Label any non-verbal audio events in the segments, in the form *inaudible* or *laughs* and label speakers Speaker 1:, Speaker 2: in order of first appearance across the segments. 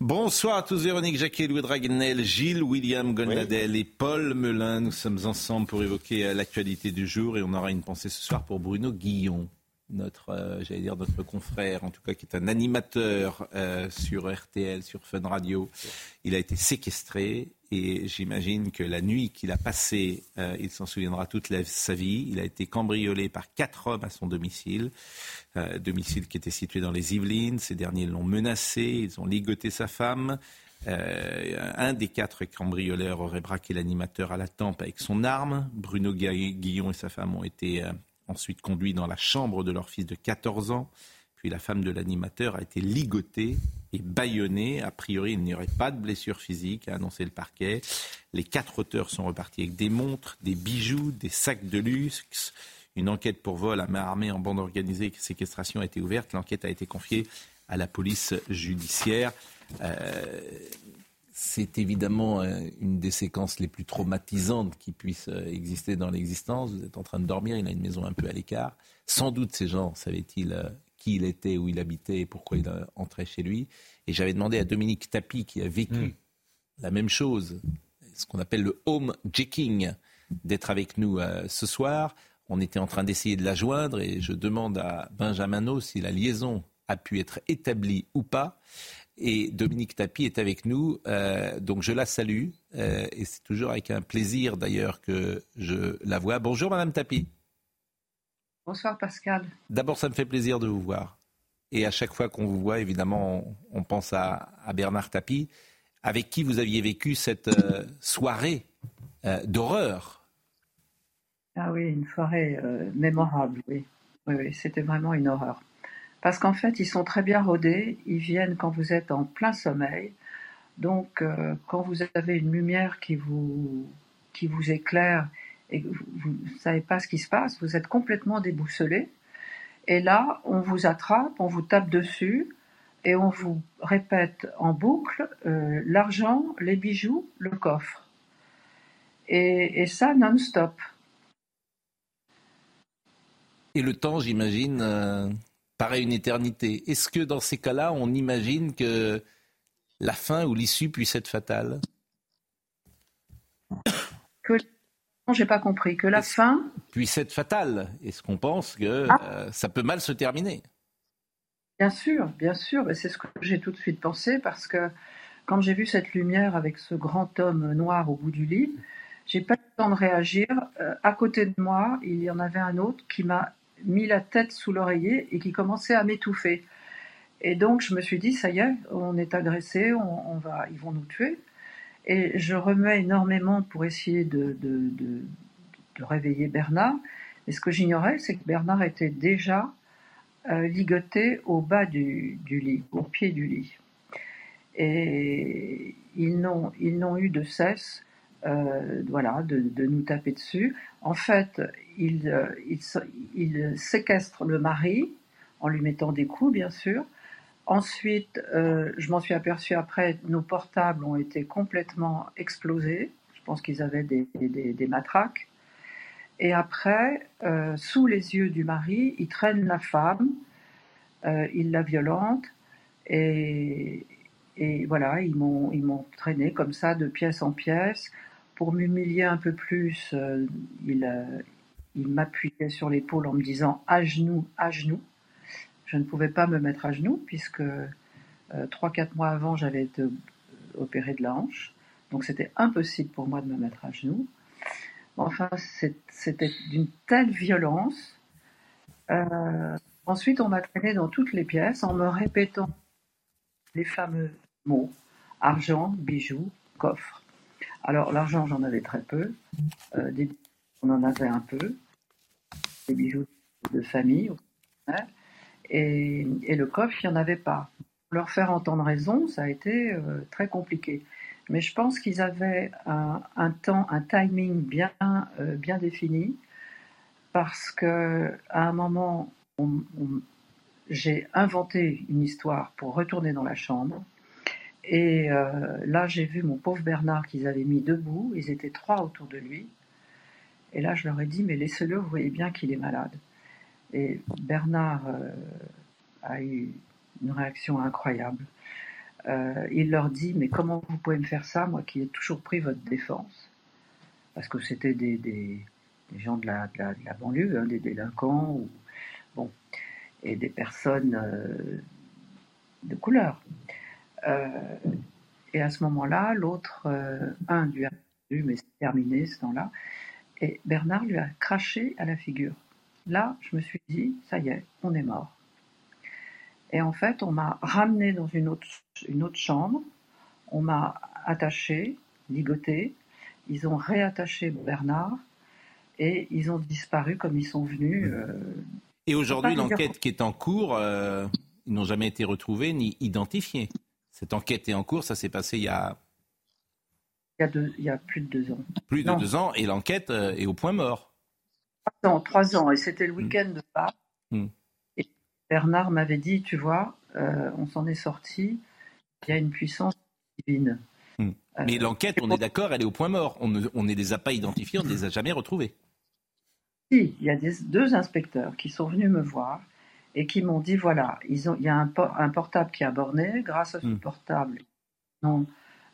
Speaker 1: Bonsoir à tous, Véronique Jacquet, Louis Dragnel, Gilles, William Gonadel et Paul Melun. Nous sommes ensemble pour évoquer euh, l'actualité du jour et on aura une pensée ce soir pour Bruno Guillon, notre, euh, j'allais dire notre confrère, en tout cas qui est un animateur euh, sur RTL, sur Fun Radio. Il a été séquestré et j'imagine que la nuit qu'il a passée, il s'en souviendra toute sa vie. Il a été cambriolé par quatre hommes à son domicile. Euh, domicile qui était situé dans les Yvelines. Ces derniers l'ont menacé, ils ont ligoté sa femme. Euh, un des quatre cambrioleurs aurait braqué l'animateur à la tempe avec son arme. Bruno Guillon et sa femme ont été euh, ensuite conduits dans la chambre de leur fils de 14 ans. La femme de l'animateur a été ligotée et bâillonnée. A priori, il n'y aurait pas de blessure physique, a annoncé le parquet. Les quatre auteurs sont repartis avec des montres, des bijoux, des sacs de luxe. Une enquête pour vol à main armée en bande organisée et séquestration a été ouverte. L'enquête a été confiée à la police judiciaire. Euh, c'est évidemment euh, une des séquences les plus traumatisantes qui puissent euh, exister dans l'existence. Vous êtes en train de dormir, il a une maison un peu à l'écart. Sans doute ces gens savaient-ils qui il était, où il habitait et pourquoi il entrait chez lui. Et j'avais demandé à Dominique Tapi, qui a vécu hmm. la même chose, ce qu'on appelle le home jacking, d'être avec nous ce soir. On était en train d'essayer de la joindre et je demande à Benjamin si la liaison a pu être établie ou pas. Et Dominique Tapie est avec nous, euh, donc je la salue. Euh, et c'est toujours avec un plaisir d'ailleurs que je la vois. Bonjour Madame Tapie.
Speaker 2: Bonsoir Pascal.
Speaker 1: D'abord, ça me fait plaisir de vous voir. Et à chaque fois qu'on vous voit, évidemment, on, pense à, Bernard Tapie, avec qui vous aviez vécu cette euh, soirée d'horreur
Speaker 2: ah oui, une soirée euh, mémorable, oui. Oui, oui c'était vraiment une horreur. Parce qu'en fait, ils sont très bien rodés, ils viennent quand vous êtes en plein sommeil. Donc, euh, quand vous avez une lumière qui vous, qui vous éclaire et vous ne savez pas ce qui se passe, vous êtes complètement déboussolé. Et là, on vous attrape, on vous tape dessus et on vous répète en boucle euh, l'argent, les bijoux, le coffre. Et, ça non-stop.
Speaker 1: Et le temps, j'imagine, euh, paraît une éternité. Est-ce que dans ces cas-là, on imagine que la fin ou l'issue puisse être fatale?
Speaker 2: J'ai pas compris que la fin
Speaker 1: puisse être fatale. Est-ce qu'on pense que ah. euh, ça peut mal se terminer?
Speaker 2: Bien sûr, bien sûr. C'est ce que j'ai tout de suite pensé parce que quand j'ai vu cette lumière avec ce grand homme noir au bout du lit, j'ai pas eu le temps de réagir. Euh, à côté de moi, il y en avait un autre qui m'a mis la tête sous l'oreiller et qui commençait à m'étouffer. Et donc je me suis dit, ça y est, on est agressé, on, va, ils vont nous tuer. Et je remets énormément pour essayer de, de, de, réveiller Bernard. Et ce que j'ignorais, c'est que Bernard était déjà euh, ligoté au bas du, du, lit, au pied du lit. Et ils n'ont, ils eu de cesse euh, voilà, de, de, nous taper dessus. En fait, il, euh, il, séquestre le mari en lui mettant des coups, bien sûr. Ensuite, euh, je m'en suis aperçu après, nos portables ont été complètement explosés. Je pense qu'ils avaient des, des, matraques. Et après, euh, sous les yeux du mari, il traîne la femme, il la violente, et, et voilà, ils m'ont, ils m'ont traîné comme ça de pièce en pièce. Pour m'humilier un peu plus, il, il m'appuyait sur l'épaule en me disant à genoux, à genoux. Je ne pouvais pas me mettre à genoux puisque euh, trois, quatre mois avant, j'avais été euh, opéré de la hanche. Donc c'était impossible pour moi de me mettre à genoux. Enfin, c'était d'une telle violence. Euh, ensuite, on m'a traîné dans toutes les pièces en me répétant les fameux mots argent, bijoux, coffre. Alors l'argent, j'en avais très peu. on en avait un peu des bijoux de famille. Et, le coffre, il n'y en avait pas. Leur faire entendre raison, ça a été euh, très compliqué. Mais je pense qu'ils avaient un, temps, un timing bien, euh, bien défini, parce que à un moment, j'ai inventé une histoire pour retourner dans la chambre. Et euh, là, j'ai vu mon pauvre Bernard qu'ils avaient mis debout. Ils étaient trois autour de lui. Et là, je leur ai dit, mais laissez-le, vous voyez bien qu'il est malade. Et Bernard euh, a eu une réaction incroyable. il leur dit Mais comment vous pouvez me faire ça, moi qui ai toujours pris votre défense? Parce que c'était des, gens de la, banlieue, hein, des délinquants, bon, et des personnes de couleur. et à ce moment-là, l'autre, un lui a mais c'est terminé ce temps-là. Et Bernard lui a craché à la figure. Là, je me suis dit, ça y est, on est mort. Et en fait, on m'a ramené dans une autre, une autre chambre, on m'a attaché, ligoté, ils ont réattaché Bernard et ils ont disparu comme ils sont venus. Euh,
Speaker 1: et aujourd'hui, l'enquête qui est en cours, euh, ils n'ont jamais été retrouvés ni identifiés. Cette enquête est en cours, ça s'est passé il y a
Speaker 2: il y, a plus de deux ans.
Speaker 1: Plus de deux ans et l'enquête euh, est au point mort.
Speaker 2: Trois ans, trois ans. Et c'était le hmm. week-end de Pâques. Hmm. Et Bernard m'avait dit, tu vois, euh, on s'en est sorti, il y a une puissance divine.
Speaker 1: Hmm. Euh, Mais l'enquête, on est d'accord, elle est au point mort. On ne, on ne les a pas identifiés, on ne les a jamais retrouvés.
Speaker 2: Si, il y a des, deux inspecteurs qui sont venus me voir et qui m'ont dit, voilà, ils ont, il y a un, un portable qui a borné, grâce à ce portable, non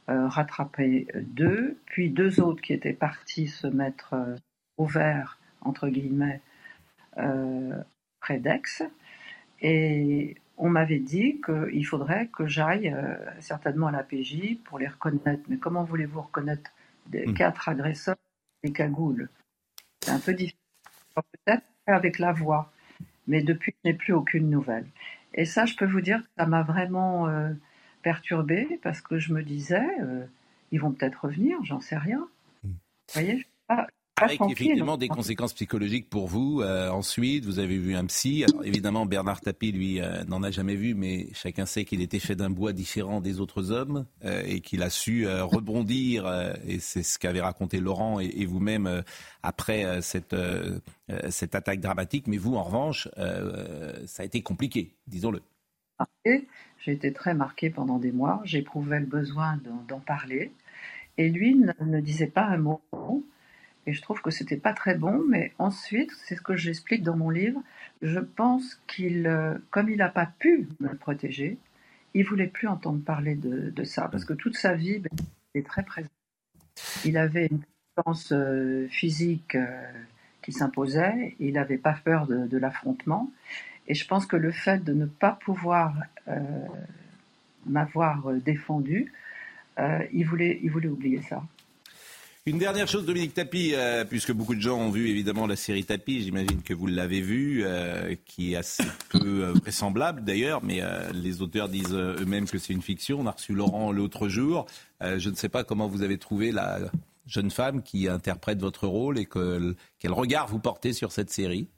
Speaker 2: euh, rattrapé deux, puis deux autres qui étaient partis se mettre euh, au vert, entre guillemets, euh, près d'Aix. Et on m'avait dit qu'il faudrait que j'aille certainement à la PJ pour les reconnaître. Mais comment voulez-vous reconnaître des hmm. quatre agresseurs des cagoules? C'est un peu difficile. Peut-être avec la voix, mais depuis, je n'ai plus aucune nouvelle. Et ça, je peux vous dire que ça m'a vraiment perturbée parce que je me disais, euh, ils vont peut-être revenir, j'en sais rien. Hmm. Vous voyez,
Speaker 1: avec effectivement des conséquences psychologiques pour vous. Euh, ensuite, vous avez vu un psy. Alors, évidemment, Bernard Tapie, lui, euh, n'en a jamais vu, mais chacun sait qu'il était fait d'un bois différent des autres hommes et qu'il a su rebondir. et c'est ce qu'avait raconté Laurent et, vous-même après cette, cette attaque dramatique. Mais vous, en revanche, ça a été compliqué, disons-le.
Speaker 2: J'ai été très marquée pendant des mois. J'éprouvais le besoin d'en parler. Et lui ne, disait pas un mot. Et je trouve que c'était pas très bon. Mais ensuite, c'est ce que j'explique dans mon livre. Je pense qu'il, euh, comme il n'a pas pu me protéger, il voulait plus entendre parler de, ça. Parce que toute sa vie, ben, il est très présent. Il avait une puissance euh, physique euh, qui s'imposait. Il n'avait pas peur de l'affrontement. Et je pense que le fait de ne pas pouvoir m'avoir défendu, il, voulait, il voulait oublier ça.
Speaker 1: Une dernière chose, Dominique Tapie, euh, puisque beaucoup de gens ont vu évidemment la série Tapie, j'imagine que vous l'avez vue, qui est assez *laughs* peu vraisemblable d'ailleurs, mais les auteurs disent eux-mêmes que c'est une fiction. On a reçu Laurent l'autre jour. je ne sais pas comment vous avez trouvé la jeune femme qui interprète votre rôle et quel regard vous portez sur cette série.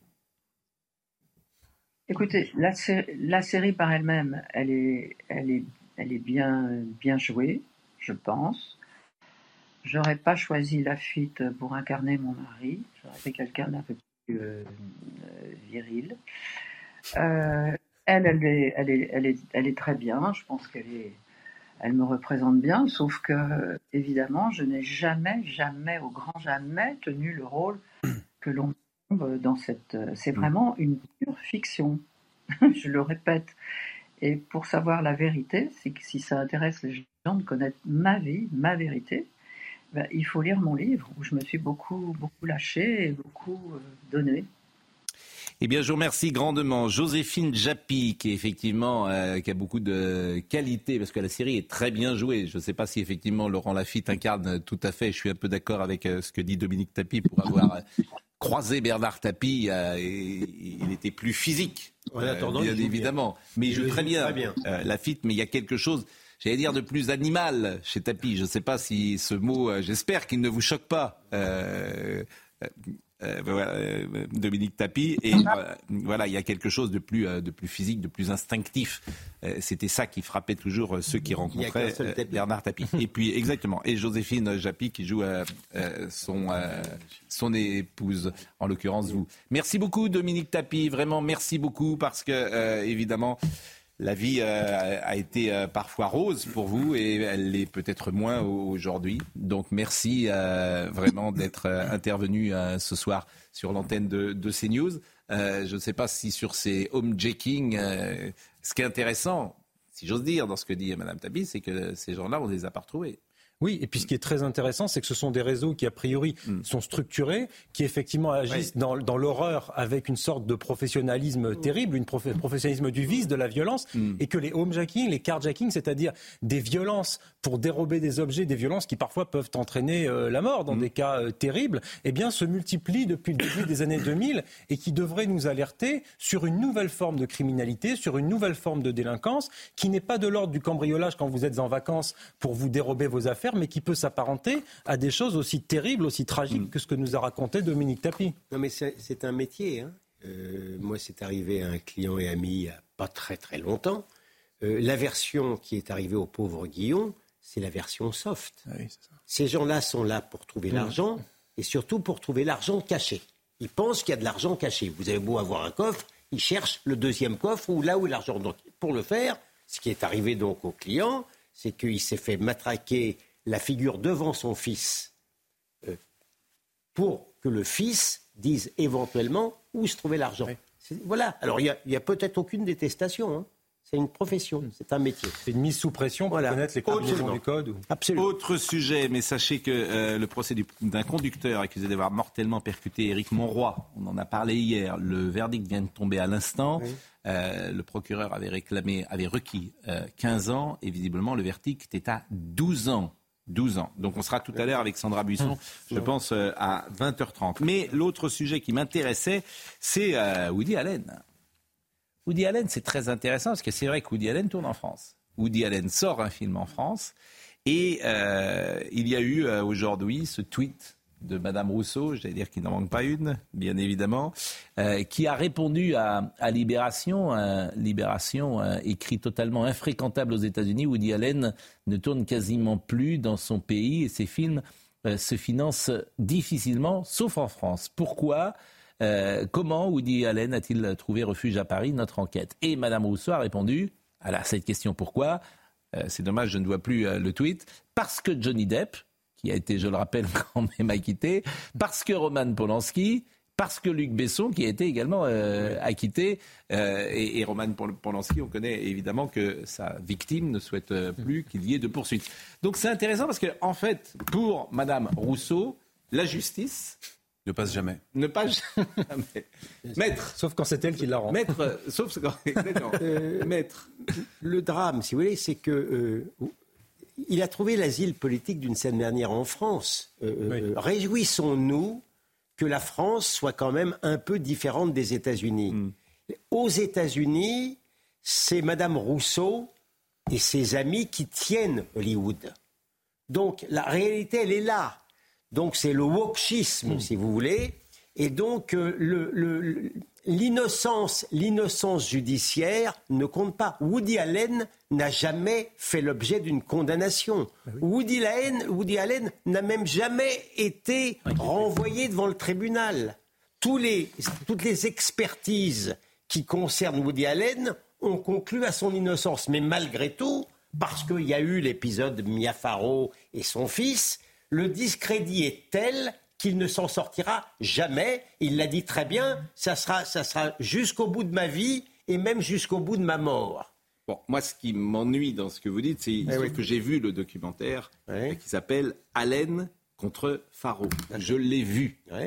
Speaker 2: Écoutez, la, série par elle-même, elle est, bien jouée, je pense. J'aurais pas choisi Lafitte pour incarner mon mari. J'aurais fait quelqu'un d'un peu plus euh, viril. Euh, elle, elle est, très bien. Je pense qu'elle me représente bien. Sauf que, évidemment, je n'ai jamais, jamais, au grand jamais, tenu le rôle que l'on dans cette. C'est vraiment une pure fiction. *laughs* Je le répète. Et pour savoir la vérité, c'est que si ça intéresse les gens de connaître ma vie, ma vérité, ben, il faut lire mon livre où je me suis beaucoup, beaucoup lâché et beaucoup euh, donné.
Speaker 1: Eh bien, je vous remercie grandement. Joséphine Japy, qui effectivement euh, qui a beaucoup de qualité, parce que la série est très bien jouée. Je ne sais pas si effectivement Laurent Lafitte incarne tout à fait. Je suis un peu d'accord avec ce que dit Dominique Tapie pour avoir croisé Bernard Tapie, euh, il était plus physique, euh, bien évidemment. Mais il joue très bien, euh, la fit, mais il y a quelque chose, j'allais dire, de plus animal chez Tapie. Je ne sais pas si ce mot, j'espère qu'il ne vous choque pas. Euh, euh, Dominique Tapie. Et euh, voilà, il y a quelque chose de plus, de plus physique, de plus instinctif. C'était ça qui frappait toujours ceux qui rencontraient Bernard Tapie. *laughs* Et puis, exactement. Et Joséphine Japy qui joue son, son épouse, en l'occurrence vous. Merci beaucoup, Dominique Tapie. Vraiment, merci beaucoup parce que, évidemment, la vie euh, a été euh, parfois rose pour vous et elle l'est peut-être moins aujourd'hui. Donc merci euh, vraiment d'être intervenu ce soir sur l'antenne de, de, CNews. je ne sais pas si sur ces home-jacking, ce qui est intéressant, si j'ose dire, dans ce que dit Mme Tabi, c'est que ces gens-là, on ne les a pas retrouvés.
Speaker 3: Oui, et puis ce qui est très intéressant, c'est que ce sont des réseaux qui, a priori, mm. sont structurés, qui effectivement agissent dans, l'horreur avec une sorte de professionnalisme mm. terrible, une professionnalisme du vice, de la violence, mm. et que les homejacking, les carjacking, c'est-à-dire des violences pour dérober des objets, des violences qui parfois peuvent entraîner euh, la mort dans des cas euh, terribles, eh bien, se multiplient depuis le début des années 2000 et qui devraient nous alerter sur une nouvelle forme de criminalité, sur une nouvelle forme de délinquance, qui n'est pas de l'ordre du cambriolage quand vous êtes en vacances pour vous dérober vos affaires mais qui peut s'apparenter à des choses aussi terribles, aussi tragiques mm. que ce que nous a raconté Dominique Tapie.
Speaker 4: Non, mais c'est un métier. Hein. Euh, moi, c'est arrivé à un client et ami il n'y a pas très très longtemps. Euh, la version qui est arrivée au pauvre Guillaume, c'est la version soft. Ah Ces gens-là sont là pour trouver mm. l'argent et surtout pour trouver l'argent caché. Ils pensent qu'il y a de l'argent caché. Vous avez beau avoir un coffre, ils cherchent le deuxième coffre ou là où l'argent. Donc, pour le faire, ce qui est arrivé donc au client, c'est qu'il s'est fait matraquer la figure devant son fils euh, pour que le fils dise éventuellement où se trouvait l'argent. Voilà. Alors il n'y a, peut-être aucune détestation. Hein. C'est une profession, hmm. c'est un métier.
Speaker 3: C'est une mise sous pression pour connaître les combinaisons du code.
Speaker 1: Absolument. Autre sujet, mais sachez que euh, le procès d'un conducteur accusé d'avoir mortellement percuté Éric Monroy, on en a parlé hier, le verdict vient de tomber à l'instant. Euh, le procureur avait réclamé, avait requis 15 ans et visiblement le verdict est à 12 ans. 12 ans. Donc on sera tout à l'heure avec Sandra Buisson, hum. je pense, euh, à 20h30. Mais l'autre sujet qui m'intéressait, c'est euh, Woody Allen. Woody Allen, c'est très intéressant parce que c'est vrai que Woody Allen tourne en France. Woody Allen sort un film en France et euh, il y a eu aujourd'hui ce tweet de Madame Rousseau, j'allais dire qu'il n'en manque pas une, bien évidemment, euh, qui a répondu à, Libération, Libération écrit totalement infréquentable aux États-Unis. Woody Allen ne tourne quasiment plus dans son pays et ses films euh, se financent difficilement, sauf en France. Pourquoi euh, Comment Woody Allen a-t-il trouvé refuge à Paris? Notre enquête. Et Madame Rousseau a répondu à cette question pourquoi? C'est dommage, je ne vois plus le tweet. Parce que Johnny Depp, qui a été, je le rappelle, *laughs* quand même acquitté, parce que Roman Polanski, parce que Luc Besson, qui a été également euh, acquitté, euh, et, Roman Polanski, on connaît évidemment que sa victime ne souhaite euh, plus qu'il y ait de poursuites. Donc c'est intéressant parce que, en fait, pour Madame Rousseau, la justice
Speaker 3: ne passe jamais.
Speaker 1: Ne passe jamais. *laughs*
Speaker 3: Maître. Sauf quand c'est elle qui la rend.
Speaker 1: Maître. Sauf quand. *laughs*
Speaker 4: Maître. Le drame, si vous voulez, c'est que il a trouvé l'asile politique d'une certaine manière en France. Euh, euh, réjouissons-nous que la France soit quand même un peu différente des États-Unis. Hmm. Aux États-Unis, c'est Madame Rousseau et ses amis qui tiennent Hollywood. Donc la réalité, elle est là. Donc c'est le wokisme, hmm. si vous voulez. Et donc euh, le, l'innocence, l'innocence judiciaire ne compte pas. Woody Allen n'a jamais fait l'objet d'une condamnation. Ah Woody Allen, Woody Allen n'a même jamais été renvoyé devant le tribunal. toutes les expertises qui concernent Woody Allen ont conclu à son innocence. Mais malgré tout, parce qu'il y a eu l'épisode Mia Farrow et son fils, le discrédit est tel qu'il ne s'en sortira jamais. Il l'a dit très bien, ça sera, ça sera jusqu'au bout de ma vie et même jusqu'au bout de ma mort.
Speaker 1: Bon, moi, ce qui m'ennuie dans ce que vous dites, c'est eh que j'ai vu le documentaire qui s'appelle Allen contre Faro. Je l'ai vu. Bah,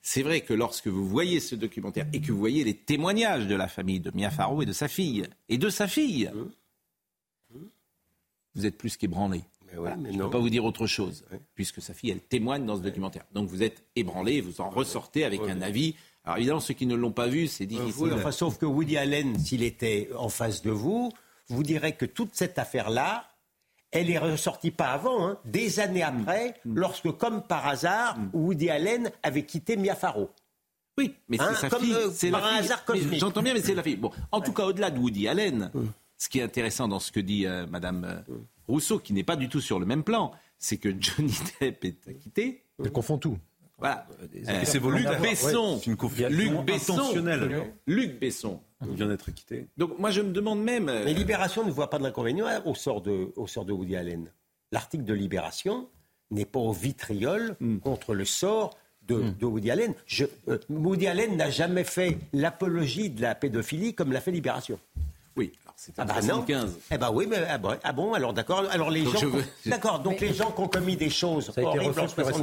Speaker 1: c'est vrai que lorsque vous voyez ce documentaire et que vous voyez les témoignages de la famille de Mia Faro et de sa fille, et de sa fille, mmh. vous êtes plus qu'ébranlé je ne peux pas vous dire autre chose, puisque sa fille, elle témoigne dans ce documentaire. Donc vous êtes ébranlé, vous en ressortez avec un avis. Alors évidemment, ceux qui ne l'ont pas vu, c'est difficile.
Speaker 4: sauf que Woody Allen, s'il était en face de vous, vous direz que toute cette affaire-là, elle est ressortie pas avant, hein, des années mm. après, mm. lorsque, comme par hasard, mm. Woody Allen avait quitté Mia Farrow.
Speaker 1: Oui, mais c'est hein, sa fille. Euh, c'est par un hasard J'entends bien, mais c'est la fille. Bon, en tout cas, au-delà de Woody Allen, ce qui est intéressant dans ce que dit euh, Madame euh, Rousseau, qui n'est pas du tout sur le même plan, c'est que Johnny *laughs* Depp est acquitté.
Speaker 3: Elle confond tout.
Speaker 1: Voilà. Euh, c'est Luc Besson. Luc Besson. Luc Besson.
Speaker 3: Il vient d'être acquitté.
Speaker 1: Donc moi je me demande même.
Speaker 4: Euh, Mais Libération ne voit pas d'inconvénient au sort de, au sort de Woody Allen. L'article de Libération n'est pas au vitriol hmm. contre le sort de, hmm. Woody Allen. Je, euh, Woody Allen n'a jamais fait l'apologie de la pédophilie comme l'a fait Libération.
Speaker 1: Oui, ah bah 75.
Speaker 4: Eh ben oui, mais ah bon, ah bon alors d'accord. Alors les gens, d'accord. Donc les gens qui ont commis des choses horribles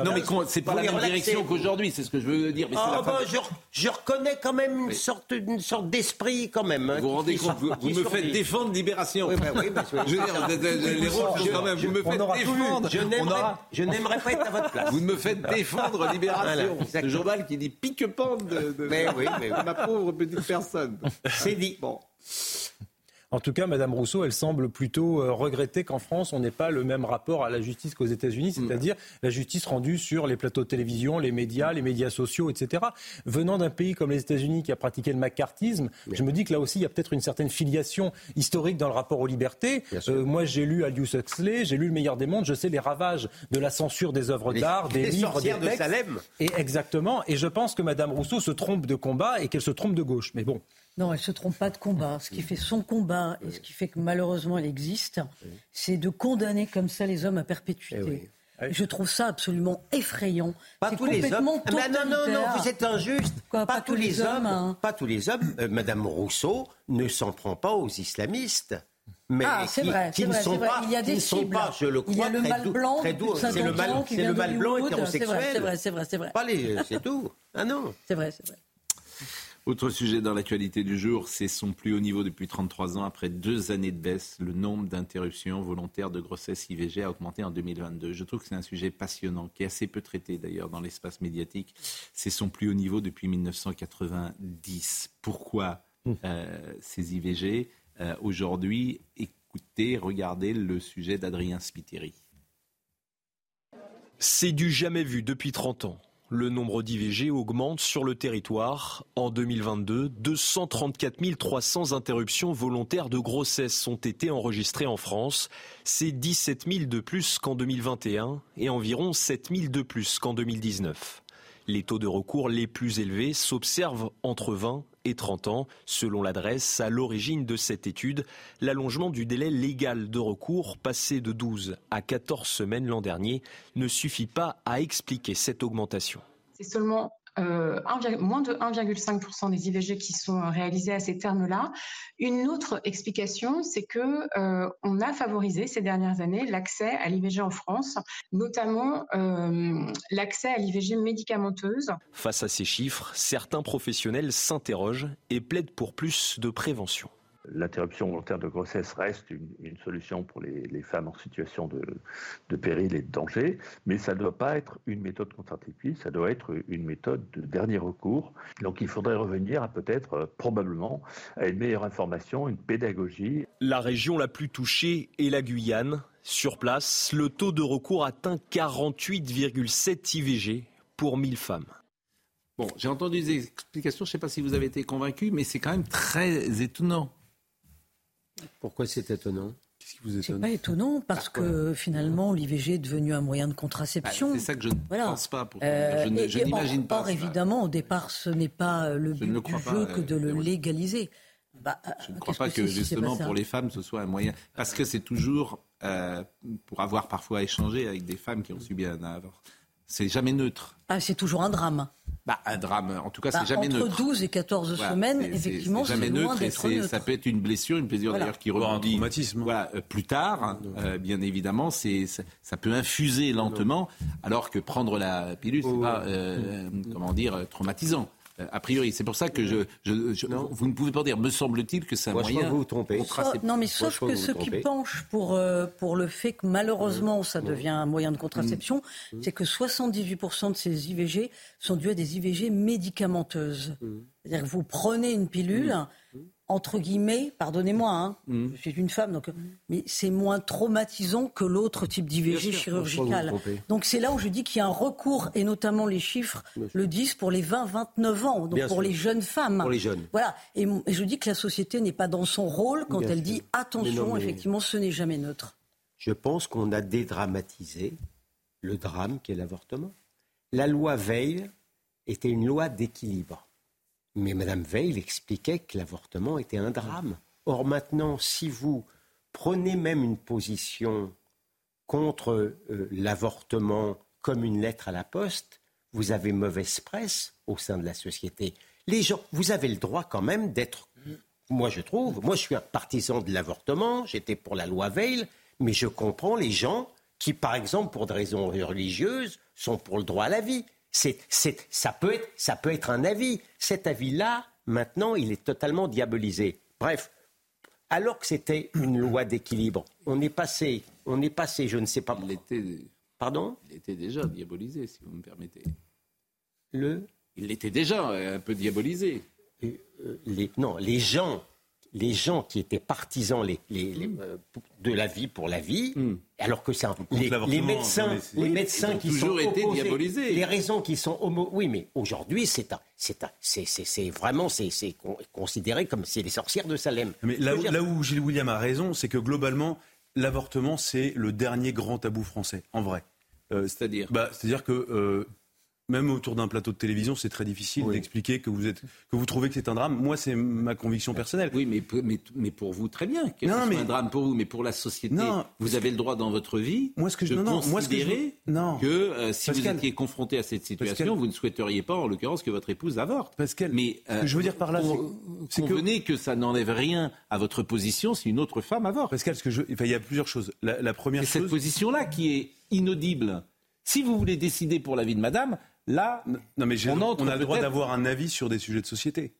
Speaker 1: Non mais c'est pas la même direction qu'aujourd'hui, c'est ce que je veux dire.
Speaker 4: Mais oh, bah, je, je, reconnais quand même une sorte, une sorte d'esprit quand même.
Speaker 1: Hein, vous vous rendez compte Vous, me faites défendre Libération. Oui, bah, oui, *laughs* je veux dire, les rôles quand même. Vous me faites défendre.
Speaker 4: Je n'aimerais pas être à votre place.
Speaker 1: Vous me faites défendre Libération. Ce journal qui dit pique-pente de ma pauvre petite personne.
Speaker 4: C'est dit. Bon.
Speaker 3: En tout cas, Madame Rousseau, elle semble plutôt euh, regretter qu'en France, on n'ait pas le même rapport à la justice qu'aux États-Unis, mm. c'est-à-dire la justice rendue sur les plateaux de télévision, les médias, les médias sociaux, etc. Venant d'un pays comme les États-Unis qui a pratiqué le macartisme, je me dis que là aussi, il y a peut-être une certaine filiation historique dans le rapport aux libertés. Euh, moi, j'ai lu Aldous Huxley, j'ai lu Le meilleur des mondes, je sais les ravages de la censure des œuvres d'art, des livres, des textes. De Salem. Et exactement. Et je pense que Madame Rousseau se trompe de combat et qu'elle se trompe de gauche. Mais bon.
Speaker 5: Non, elle ne se trompe pas de combat. Ce qui fait son combat et ce qui fait que malheureusement elle existe, c'est de condamner comme ça les hommes à perpétuité. Eh Je trouve ça absolument effrayant.
Speaker 4: Pas tous les hommes. Ah, non, non, non, vous êtes injuste. pas, tous les, hommes. Hein. Pas tous les hommes. Euh, Madame Rousseau ne s'en prend pas aux islamistes.
Speaker 5: Mais ah, c'est vrai, qui, ne sont pas, il y a des cibles. Pas,
Speaker 4: je le crois, il y a le mal blanc,
Speaker 5: C'est le mal,
Speaker 4: le mal blanc hétérosexuel.
Speaker 5: C'est vrai, c'est vrai, c'est vrai.
Speaker 4: C'est tout. Ah non.
Speaker 5: C'est vrai, c'est vrai.
Speaker 1: Autre sujet dans l'actualité du jour, c'est son plus haut niveau depuis 33 ans. Après deux années de baisse, le nombre d'interruptions volontaires de grossesse IVG a augmenté en 2022. Je trouve que c'est un sujet passionnant, qui est assez peu traité d'ailleurs dans l'espace médiatique. C'est son plus haut niveau depuis 1990. Pourquoi mmh. euh, ces IVG euh, Aujourd'hui, écoutez, regardez le sujet d'Adrien Spiteri.
Speaker 6: C'est du jamais vu depuis 30 ans. Le nombre d'IVG augmente sur le territoire. En 2022, 234 300 interruptions volontaires de grossesse ont été enregistrées en France. C'est 17 000 de plus qu'en 2021 et environ 7 000 de plus qu'en 2019. Les taux de recours les plus élevés s'observent entre 20 et 30 ans. Selon l'adresse, à l'origine de cette étude, l'allongement du délai légal de recours, passé de 12 à 14 semaines l'an dernier, ne suffit pas à expliquer cette augmentation.
Speaker 7: C'est seulement euh, moins de 1,5% des IVG qui sont réalisés à ces termes-là. Une autre explication, c'est que euh, on a favorisé ces dernières années l'accès à l'IVG en France, notamment euh, l'accès à l'IVG médicamenteuse.
Speaker 6: Face à ces chiffres, certains professionnels s'interrogent et plaident pour plus de prévention
Speaker 8: l'interruption volontaire de grossesse reste une, solution pour les, femmes en situation de, péril et de danger, mais ça ne doit pas être une méthode contraceptive, ça doit être une méthode de dernier recours. Donc il faudrait revenir à peut-être, euh, probablement, à une meilleure information, une pédagogie.
Speaker 6: La région la plus touchée est la Guyane. Sur place, le taux de recours atteint 48,7 IVG pour 1000 femmes.
Speaker 1: Bon, j'ai entendu des explications, je ne sais pas si vous avez été convaincu, mais c'est quand même très étonnant.
Speaker 4: Pourquoi c'est étonnant?
Speaker 5: Qu'est-ce qui vous étonne? C'est pas étonnant parce que finalement l'IVG est devenu un moyen de contraception.
Speaker 1: Ah, c'est ça que je ne pense pas. Pour... Euh, je, n'imagine pas.
Speaker 5: Or, évidemment, au départ, ce n'est pas le but du jeu que de le légaliser.
Speaker 1: Bah, je ne crois pas que justement pour les femmes ce soit un moyen. Parce que c'est toujours euh, pour avoir parfois échangé avec des femmes qui ont subi un avortement c'est jamais neutre.
Speaker 5: Ah, c'est toujours un drame.
Speaker 1: Bah, un drame, en tout cas, c'est bah, jamais neutre.
Speaker 5: Entre 12 et 14 semaines, effectivement, c'est jamais neutre, neutre.
Speaker 1: Ça peut être une blessure, une blessure d'ailleurs qui rebondit. Un traumatisme. Voilà, euh, plus tard, euh, bien évidemment, c'est ça, peut infuser lentement, alors que prendre la pilule, c'est pas, euh, comment dire, traumatisant. Euh, a priori. C'est pour ça que je, vous ne pouvez pas dire, me semble-t-il, que c'est un moyen.
Speaker 4: vous vous
Speaker 5: non, mais sauf que ceux qui penchent pour, euh, pour le fait que malheureusement ça devient un moyen de contraception, mmh. c'est que 78% de ces IVG sont dus à des IVG médicamenteuses. Mmh. C'est-à-dire que vous prenez une pilule, mmh entre guillemets, pardonnez-moi, hein, mm. je suis une femme, donc, mais c'est moins traumatisant que l'autre type d'IVG chirurgical. Donc c'est là où je dis qu'il y a un recours, et notamment les chiffres le disent pour les 20-29 ans, donc pour les jeunes femmes.
Speaker 4: Pour les jeunes.
Speaker 5: Voilà. Et, je dis que la société n'est pas dans son rôle quand elle dit attention, effectivement, ce n'est jamais neutre.
Speaker 4: Je pense qu'on a dédramatisé le drame qu'est l'avortement. La loi Veil était une loi d'équilibre. Mais Mme Veil expliquait que l'avortement était un drame. Or maintenant, si vous prenez même une position contre euh, l'avortement comme une lettre à la poste, vous avez mauvaise presse au sein de la société. Les gens, vous avez le droit quand même d'être moi je trouve, moi je suis un partisan de l'avortement, j'étais pour la loi Veil, mais je comprends les gens qui, par exemple, pour des raisons religieuses, sont pour le droit à la vie. C'est, ça, peut être, ça peut être un avis. Cet avis-là, maintenant, il est totalement diabolisé. Bref, alors que c'était une loi d'équilibre, on est passé, on est passé, je ne sais pas.
Speaker 1: Il était,
Speaker 4: Pardon?
Speaker 1: Il était déjà diabolisé, si vous me permettez.
Speaker 4: Le?
Speaker 1: Il était déjà un peu diabolisé.
Speaker 4: Euh, les, non, les gens les gens qui étaient partisans les, euh, de la vie pour la vie, hmm. alors que ça, les, les, médecins, les médecins qui
Speaker 1: toujours
Speaker 4: sont
Speaker 1: été diabolisés.
Speaker 4: les raisons qui sont homo, oui, mais aujourd'hui c'est c'est c'est vraiment c'est considéré comme c'est les sorcières de Salem.
Speaker 9: Mais là où, là où Gilles William a raison, c'est que globalement l'avortement c'est le dernier grand tabou français, en vrai.
Speaker 1: Euh, c'est-à-dire
Speaker 9: bah, C'est-à-dire que euh, même autour d'un plateau de télévision, c'est très difficile d'expliquer que vous êtes, que vous trouvez que c'est un drame. Moi, c'est ma conviction personnelle.
Speaker 1: Oui, mais, mais, pour vous, très bien. Que non, mais... un drame pour vous, mais pour la société, non, vous avez le droit dans votre vie
Speaker 9: moi, ce que je, de non, moi, ce que, non.
Speaker 1: que euh, si vous étiez confronté à cette situation, vous ne souhaiteriez pas, en l'occurrence, que votre épouse avorte.
Speaker 9: Pascal,
Speaker 1: mais
Speaker 9: ce que je veux dire par là,
Speaker 1: c'est que... que ça n'enlève rien à votre position si une autre femme avorte.
Speaker 9: Pascal, ce que je, enfin, il y a plusieurs choses. La, la première
Speaker 1: chose, cette position-là qui est inaudible. Si vous voulez décider pour la vie de Madame, Là,
Speaker 9: non, mais on, on, a le droit d'avoir un avis sur des sujets de société.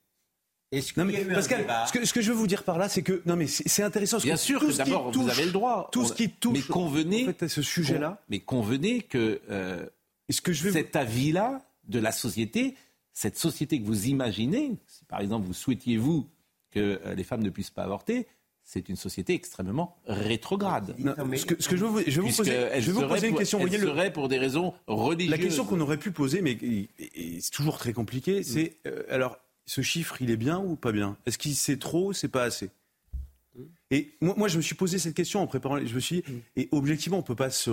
Speaker 4: Est-ce que, Pascal,
Speaker 9: ce que, ce que je veux vous dire par là, c'est que non, mais c'est intéressant.
Speaker 1: Bien sûr que d'abord vous avez le droit.
Speaker 9: Tout ce qui touche,
Speaker 1: mais convenez,
Speaker 9: en fait, à ce sujet-là.
Speaker 1: Mais convenez que, euh, -ce que je vais cet avis-là de la société, cette société que vous imaginez, si par exemple vous souhaitiez vous que euh, les femmes ne puissent pas avorter, c'est une société extrêmement rétrograde.
Speaker 9: ce, que, je veux, je vous poser, je vous poser une question.
Speaker 1: Elle serait pour des raisons religieuses.
Speaker 9: La question qu'on aurait pu poser, mais c'est toujours très compliqué, c'est euh, alors ce chiffre, il est bien ou pas bien? Est-ce qu'il c'est trop, c'est pas assez? Et moi, moi, je me suis posé cette question en préparant. Je me suis dit, mm. et objectivement, on peut pas se.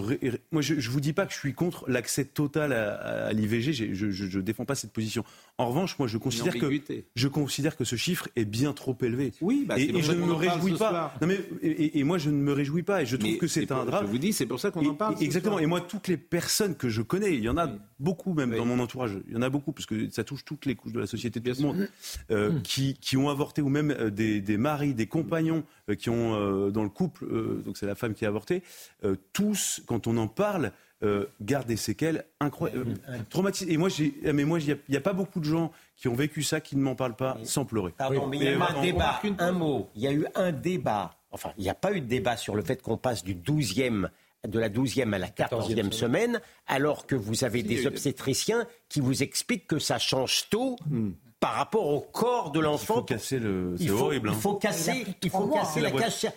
Speaker 9: Moi, je, je vous dis pas que je suis contre l'accès total à, l'IVG. Je, je, défends pas cette position. En revanche, moi, je considère que je considère que ce chiffre est bien trop élevé.
Speaker 1: Oui, bah,
Speaker 9: et, je ne me réjouis pas. Non, mais, et, moi, je ne me réjouis pas. Et je trouve que c'est un drame.
Speaker 1: Je vous dis, c'est pour ça qu'on en parle.
Speaker 9: exactement. Et moi, toutes les personnes que je connais, il y en a beaucoup même dans mon entourage. Il y en a beaucoup parce que ça touche toutes les couches de la société, tout le monde, euh, mm. qui, qui ont avorté ou même euh, des, des maris, des compagnons euh, qui ont euh, dans le couple, euh, donc c'est la femme qui a avorté, tous, quand on en parle, gardent des séquelles incroyables, traumatisantes. Et moi, ah, mais moi, il n'y a, pas beaucoup de gens qui ont vécu ça qui ne m'en parlent pas sans pleurer.
Speaker 4: Pardon, mais il y a eu un débat, un mot. Il y a eu un débat. Enfin, il n'y a pas eu de débat sur le fait qu'on passe du 12e de la 12e à la 14e semaine, alors que vous avez des obstétriciens qui vous expliquent que ça change tôt. Par rapport au corps de l'enfant. Il faut
Speaker 9: casser le. C'est horrible.
Speaker 4: Il faut casser, il faut casser la,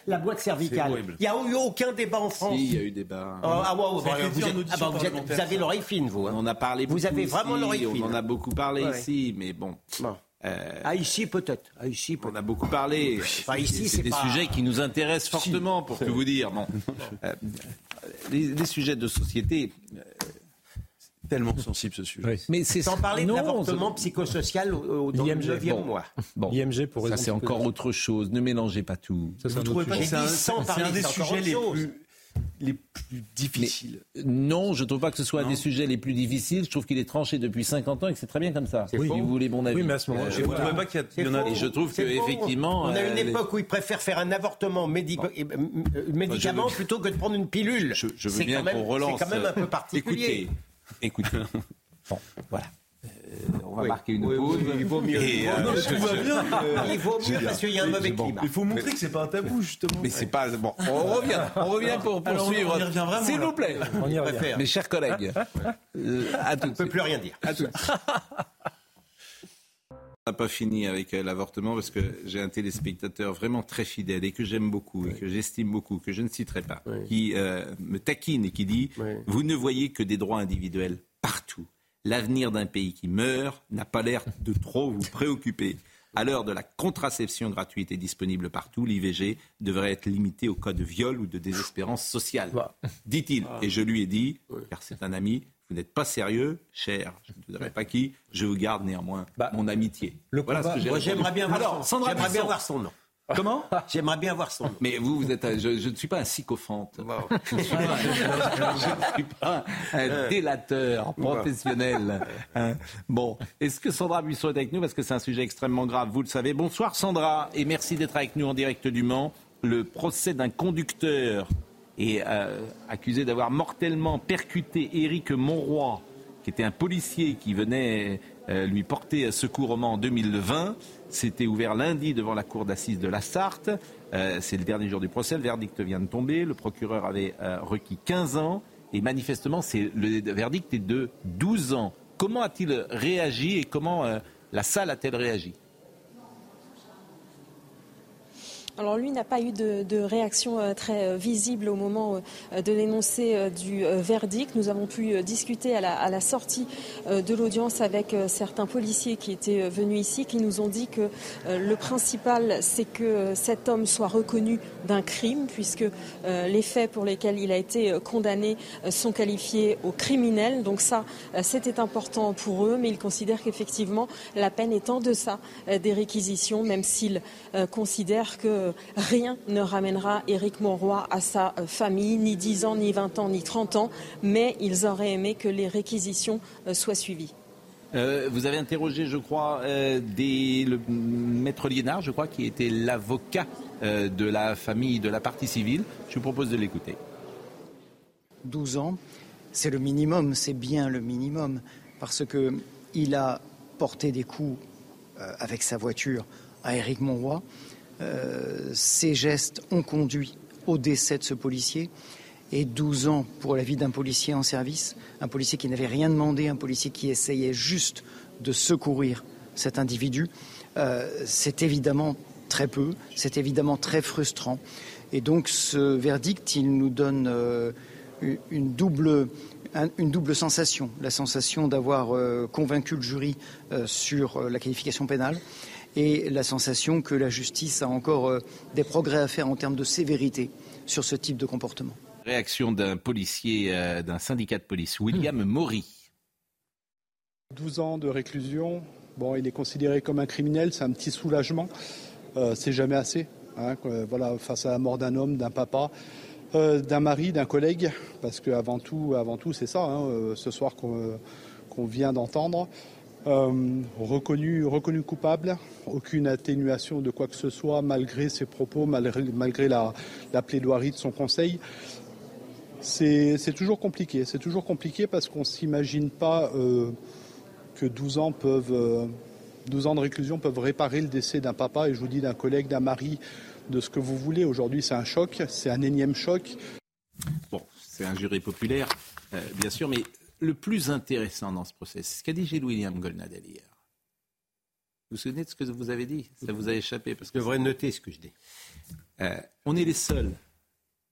Speaker 4: la, boîte cervicale. Il n'y a eu aucun débat en France.
Speaker 1: Si, il y a eu débat.
Speaker 4: Oh, ah, wow, vous, ah bah, vous, êtes, vous, avez l'oreille fine, vous. Hein.
Speaker 1: On a parlé
Speaker 4: Vous avez vraiment l'oreille fine.
Speaker 1: On en a beaucoup parlé ici, mais bon.
Speaker 4: Euh, ah ici peut-être. Ah, ici
Speaker 1: On a beaucoup parlé. Enfin, ici c'est des sujets qui nous intéressent fortement pour que vous dire. Bon, *laughs* euh, les, les, sujets de société, euh,
Speaker 9: tellement sensible ce sujet.
Speaker 4: Mais c'est sans parler de l'avortement psychosocial au, dans IMG, le 9 mois.
Speaker 1: Bon. IMG pour ça c'est encore autre chose. Ne mélangez pas tout.
Speaker 9: Ça, Vous trouvez pas que c'est un, des sujets les plus les plus difficiles.
Speaker 1: non, je ne trouve pas que ce soit un des sujets les plus difficiles. Je trouve qu'il est tranché depuis 50 ans et que c'est très bien comme ça. Si vous voulez mon avis.
Speaker 9: Oui, mais à ce moment, je ne
Speaker 1: trouve pas qu'il y, en a. Et je trouve qu'effectivement.
Speaker 4: On a une euh, époque où ils préfèrent faire un avortement euh, médicament plutôt que de prendre une pilule.
Speaker 1: Je, veux bien qu'on relance.
Speaker 4: C'est quand même un peu particulier.
Speaker 1: Écoutez, Écoutez. *laughs* bon, voilà. Euh, on va marquer une pause.
Speaker 4: il vaut mieux. il vaut mieux parce qu'il y a un mauvais climat.
Speaker 9: Il faut montrer que c'est pas un tabou justement.
Speaker 1: Mais c'est pas bon. On revient. On revient pour poursuivre. S'il vous plaît.
Speaker 4: On y revient.
Speaker 1: Mes chers collègues.
Speaker 4: Euh, à tout. On ne peut plus rien dire.
Speaker 1: À tout. *laughs* N'a pas fini avec euh, l'avortement parce que j'ai un téléspectateur vraiment très fidèle et que j'aime beaucoup et que j'estime beaucoup, que je ne citerai pas, qui euh, me taquine et qui dit Vous ne voyez que des droits individuels partout. L'avenir d'un pays qui meurt n'a pas l'air de trop vous préoccuper. À l'heure de la contraception gratuite et disponible partout, l'IVG devrait être limité au cas de viol ou de désespérance sociale, bah. dit-il. Ah. Et je lui ai dit, car c'est un ami, vous n'êtes pas sérieux, cher, je ne dirai pas qui, je vous garde néanmoins bah, mon amitié.
Speaker 4: voilà ce que j'aimerais bien, voir son, bien voir son nom.
Speaker 1: Comment *laughs*
Speaker 4: J'aimerais bien voir son nom.
Speaker 1: Mais vous, vous êtes, je, ne suis pas un sycophante. Je ne suis pas, un délateur professionnel. Hein. bon, est-ce que Sandra Buisson est avec nous? Parce que c'est un sujet extrêmement grave, vous le savez. Bonsoir Sandra et merci d'être avec nous en direct du Mans. Le procès d'un conducteur est euh, accusé d'avoir mortellement percuté Éric Monroy, qui était un policier qui venait euh, lui porter secours au Mans en 2020. C'était ouvert lundi devant la cour d'assises de la Sarthe. Euh, c'est le dernier jour du procès. Le verdict vient de tomber. Le procureur avait requis 15 ans. Et manifestement, le verdict est de 12 ans. Comment a-t-il réagi et comment la salle a-t-elle réagi?
Speaker 10: Alors lui n'a pas eu de, réaction euh, très euh, visible au moment euh, de l'énoncé du verdict. Nous avons pu discuter à la, sortie de l'audience avec certains policiers qui étaient venus ici, qui nous ont dit que le principal, c'est que cet homme soit reconnu d'un crime, puisque les faits pour lesquels il a été condamné sont qualifiés au criminel. Donc ça, c'était important pour eux, mais ils considèrent qu'effectivement, la peine est en deçà des réquisitions, même s'ils considèrent que rien ne ramènera Éric Monroy à sa euh, famille, ni 10 ans, ni 20 ans, ni 30 ans, mais ils auraient aimé que les réquisitions euh, soient suivies.
Speaker 1: Euh, vous avez interrogé, je crois, le maître Liénard, je crois, qui était l'avocat de la famille, de la partie civile. Je vous propose de l'écouter.
Speaker 11: 12 ans, c'est le minimum, c'est bien le minimum, parce qu'il a porté des coups avec sa voiture à Éric Monroy. Euh, ces gestes ont conduit au décès de ce policier et 12 ans pour la vie d'un policier en service, un policier qui n'avait rien demandé, un policier qui essayait juste de secourir cet individu, euh, c'est évidemment très peu, c'est évidemment très frustrant. Et donc ce verdict, il nous donne euh, une, double, une double sensation, la sensation d'avoir convaincu le jury sur la qualification pénale et la sensation que la justice a encore euh, des progrès à faire en termes de sévérité sur ce type de comportement.
Speaker 1: Réaction d'un policier euh, d'un syndicat de police, William hmm. Maury.
Speaker 12: 12 ans de réclusion, bon, il est considéré comme un criminel, c'est un petit soulagement, euh, c'est jamais assez. Hein, voilà, face à la mort d'un homme, d'un papa, d'un mari, d'un collègue, parce qu'avant tout, avant tout, c'est ça, hein, ce soir qu'on vient d'entendre. Euh, reconnu, coupable, aucune atténuation de quoi que ce soit malgré ses propos, malgré, la, plaidoirie de son conseil. C'est toujours compliqué. C'est toujours compliqué parce qu'on ne s'imagine pas euh, que 12 ans peuvent, 12 euh, ans de réclusion peuvent réparer le décès d'un papa et je vous dis d'un collègue, d'un mari, de ce que vous voulez. Aujourd'hui, c'est un choc, c'est un énième choc.
Speaker 1: Bon, c'est un jury populaire, bien sûr, mais le plus intéressant dans ce procès, c'est ce qu'a dit Gilles William Golnadel hier. Vous vous souvenez de ce que vous avez dit? Ça vous a échappé parce
Speaker 4: que Je devrais noter ce que je dis.
Speaker 1: Euh, on est les seuls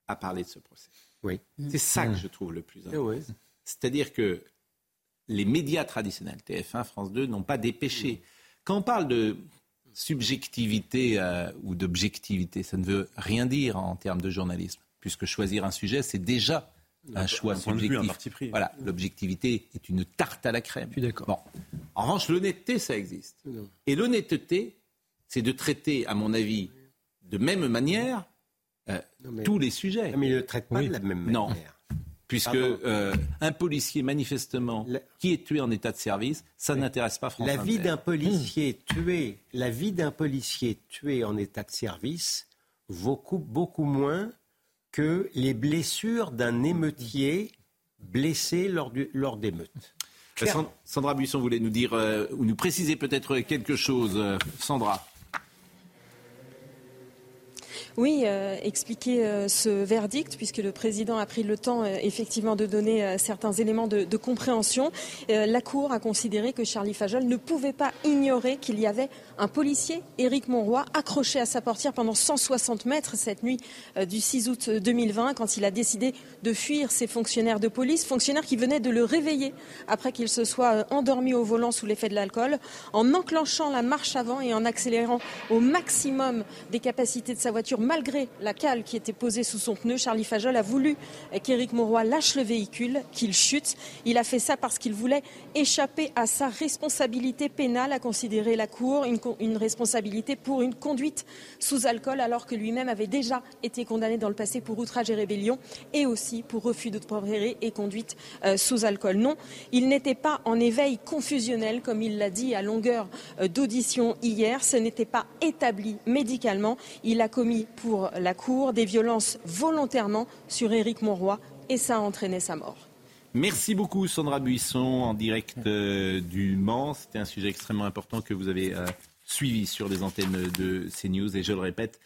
Speaker 1: à parler de ce procès.
Speaker 4: Oui.
Speaker 1: C'est ça que je trouve le plus eh intéressant. C'est-à-dire que les médias traditionnels, TF1, France 2, n'ont pas dépêché. Quand on parle de subjectivité euh, ou d'objectivité, ça ne veut rien dire en termes de journalisme, puisque choisir un sujet, c'est déjà un choix subjectif. Voilà, l'objectivité est une tarte à la crème.
Speaker 3: Je suis d'accord.
Speaker 1: En revanche, l'honnêteté, ça existe. Et l'honnêteté, c'est de traiter, à mon avis, de même manière euh, tous les sujets.
Speaker 4: mais il ne traite pas de la même manière.
Speaker 1: Non. Puisque euh, un policier, manifestement, qui est tué en état de service, ça n'intéresse pas
Speaker 4: France
Speaker 1: la
Speaker 4: vie d'un policier tué, La vie d'un policier tué en état de service vaut beaucoup moins que les blessures d'un émeutier blessé lors, d'émeutes.
Speaker 1: Euh, Sandra Buisson voulait nous dire euh, ou nous préciser peut-être quelque chose. Euh, Sandra.
Speaker 10: Oui, euh, expliquer euh, ce verdict, puisque le président a pris le temps euh, effectivement de donner certains éléments de, compréhension. la Cour a considéré que Charlie Fajol ne pouvait pas ignorer qu'il y avait un policier, Éric Monroy, accroché à sa portière pendant 160 mètres cette nuit du 6 août 2020, quand il a décidé de fuir ses fonctionnaires de police, fonctionnaires qui venaient de le réveiller après qu'il se soit endormi au volant sous l'effet de l'alcool, en enclenchant la marche avant et en accélérant au maximum des capacités de sa voiture malgré la cale qui était posée sous son pneu, Charlie Fajol a voulu qu'Éric Mauroy lâche le véhicule, qu'il chute. Il a fait ça parce qu'il voulait échapper à sa responsabilité pénale, à considérer la Cour une responsabilité pour une conduite sous alcool, alors que lui-même avait déjà été condamné dans le passé pour outrage et rébellion et aussi pour refus d'obtempérer et conduite euh, sous alcool. Non, il n'était pas en éveil confusionnel, comme il l'a dit à longueur euh, d'audition hier. Ce n'était pas établi médicalement. Il a commis pour la Cour des violences volontairement sur Éric Monroy et ça a entraîné sa mort.
Speaker 1: Merci beaucoup Sandra Buisson en direct euh, du Mans. C'était un sujet extrêmement important que vous avez suivi sur les antennes de CNews. Et je le répète,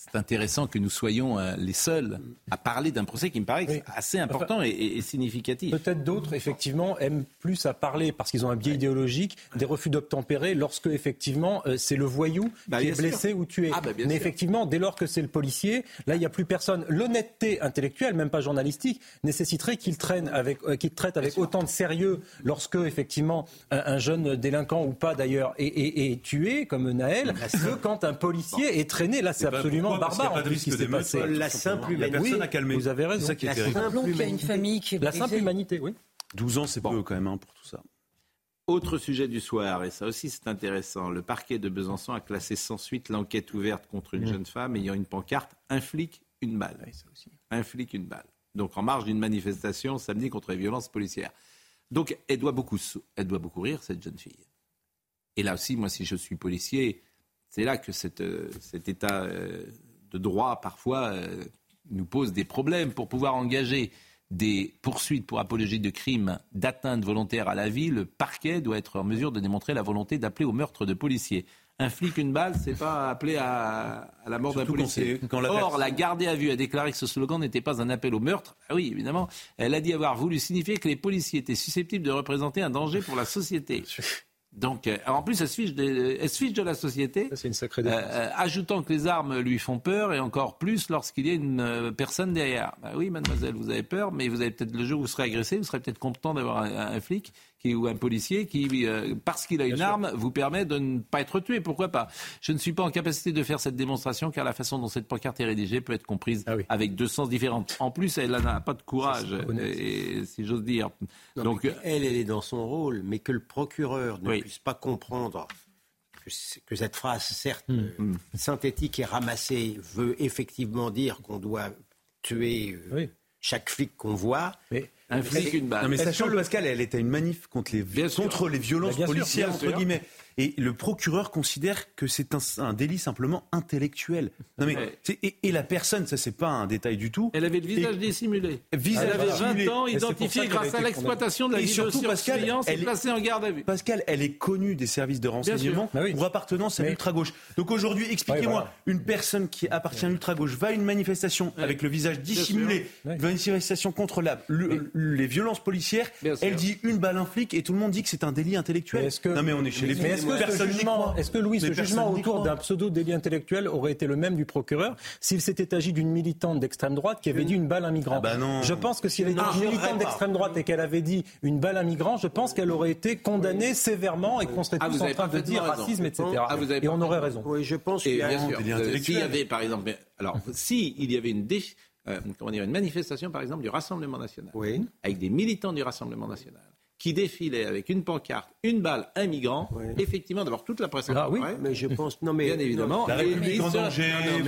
Speaker 1: c'est intéressant que nous soyons euh, les seuls à parler d'un procès qui me paraît assez important et, significatif.
Speaker 3: Peut-être d'autres, effectivement, aiment plus à parler parce qu'ils ont un biais idéologique des refus d'obtempérer lorsque, effectivement, euh, c'est le voyou bah, qui est blessé ou tué. Ah, bah, Mais effectivement, dès lors que c'est le policier, là, il n'y a plus personne. L'honnêteté intellectuelle, même pas journalistique, nécessiterait qu'il traîne avec, euh, traite avec autant de sérieux lorsque, effectivement, un, jeune délinquant ou pas d'ailleurs est, tué, comme Naël, que quand un policier est traîné. Là, c'est absolument barbare s'est passé.
Speaker 4: La simple humanité.
Speaker 3: personne. Vous avez raison.
Speaker 5: C'est ça qui est terrible. Il y a une famille qui est
Speaker 3: La simple humanité, oui.
Speaker 9: 12 ans, c'est peu quand même hein, pour tout ça.
Speaker 1: Autre sujet du soir, et ça aussi c'est intéressant, le parquet de Besançon a classé sans suite l'enquête ouverte contre une mmh. jeune femme ayant une pancarte Un flic, une balle. Un flic, une balle. Donc en marge d'une manifestation samedi contre les violences policières. Donc elle doit beaucoup, elle doit beaucoup rire, cette jeune fille. Et là aussi, moi si je suis policier, c'est là que cette, euh, cet état euh, de droit, parfois, euh, nous pose des problèmes pour pouvoir engager des poursuites pour apologie de crimes d'atteinte volontaire à la vie, le parquet doit être en mesure de démontrer la volonté d'appeler au meurtre de policiers. Un flic, une balle, c'est pas appeler à, la mort d'un policier. Or, la gardée à vue a déclaré que ce slogan n'était pas un appel au meurtre. Ah oui, évidemment. Elle a dit avoir voulu signifier que les policiers étaient susceptibles de représenter un danger pour la société. Donc, euh, en plus, elle se fiche de, de la société,
Speaker 3: c'est une sacrée
Speaker 1: euh, euh, ajoutant que les armes lui font peur et encore plus lorsqu'il y a une personne derrière. Bah oui, mademoiselle, vous avez peur, mais vous avez peut-être le jour où vous serez agressé, vous serez peut-être content d'avoir un flic ou un policier qui, euh, parce qu'il a une arme, vous permet de ne pas être tué. Pourquoi pas? Je ne suis pas en capacité de faire cette démonstration car la façon dont cette pancarte est rédigée peut être comprise ah avec deux sens différents. En plus, elle n'a pas de courage, et, si j'ose dire.
Speaker 4: Donc, elle, elle est dans son rôle, mais que le procureur ne puisse pas comprendre que, cette phrase, certes hmm. euh, synthétique et ramassée, veut effectivement dire qu'on doit tuer euh, chaque flic qu'on voit.
Speaker 1: Un flic, une balle.
Speaker 9: Non mais sachant que Pascal, elle était à une manif contre les, contre les violences policières, entre guillemets. Et le procureur considère que c'est un, délit simplement intellectuel. Non mais, et, la personne, ça c'est pas un détail du tout.
Speaker 1: Elle avait le visage dissimulé. Visage elle avait 20 ans, identifié grâce à l'exploitation de la vidéosurveillance et placée en garde à vue.
Speaker 9: Pascal, elle est connue des services de renseignement bah pour appartenance à l'ultra-gauche. Donc aujourd'hui, expliquez-moi, une personne qui appartient à l'ultra-gauche va à une manifestation avec le visage dissimulé, va à une manifestation contre la, les violences policières, elle dit une balle, un flic et tout le monde dit que c'est un délit intellectuel.
Speaker 3: Non mais on est chez les est-ce que, Louis, ce jugement autour d'un pseudo-délit intellectuel aurait été le même du procureur s'il s'était agi d'une militante d'extrême droite qui avait dit une balle à un migrant ah bah Je pense que s'il était une militante d'extrême droite et qu'elle avait dit une balle à un migrant, je pense qu'elle aurait été condamnée sévèrement et qu'on serait ah, tous en train de dire racisme, etc. Ah, et on aurait raison.
Speaker 4: Oui, je pense
Speaker 1: qu'il y a S'il y avait, par exemple, alors, si il y avait une euh, comment dire, une manifestation, par exemple, du Rassemblement national, avec des militants du Rassemblement national, qui défilait avec une pancarte, une balle, un migrant, effectivement, d'abord toute la presse
Speaker 4: ah, oui, mais je pense, non mais
Speaker 1: bien évidemment,
Speaker 9: la République en danger,
Speaker 1: il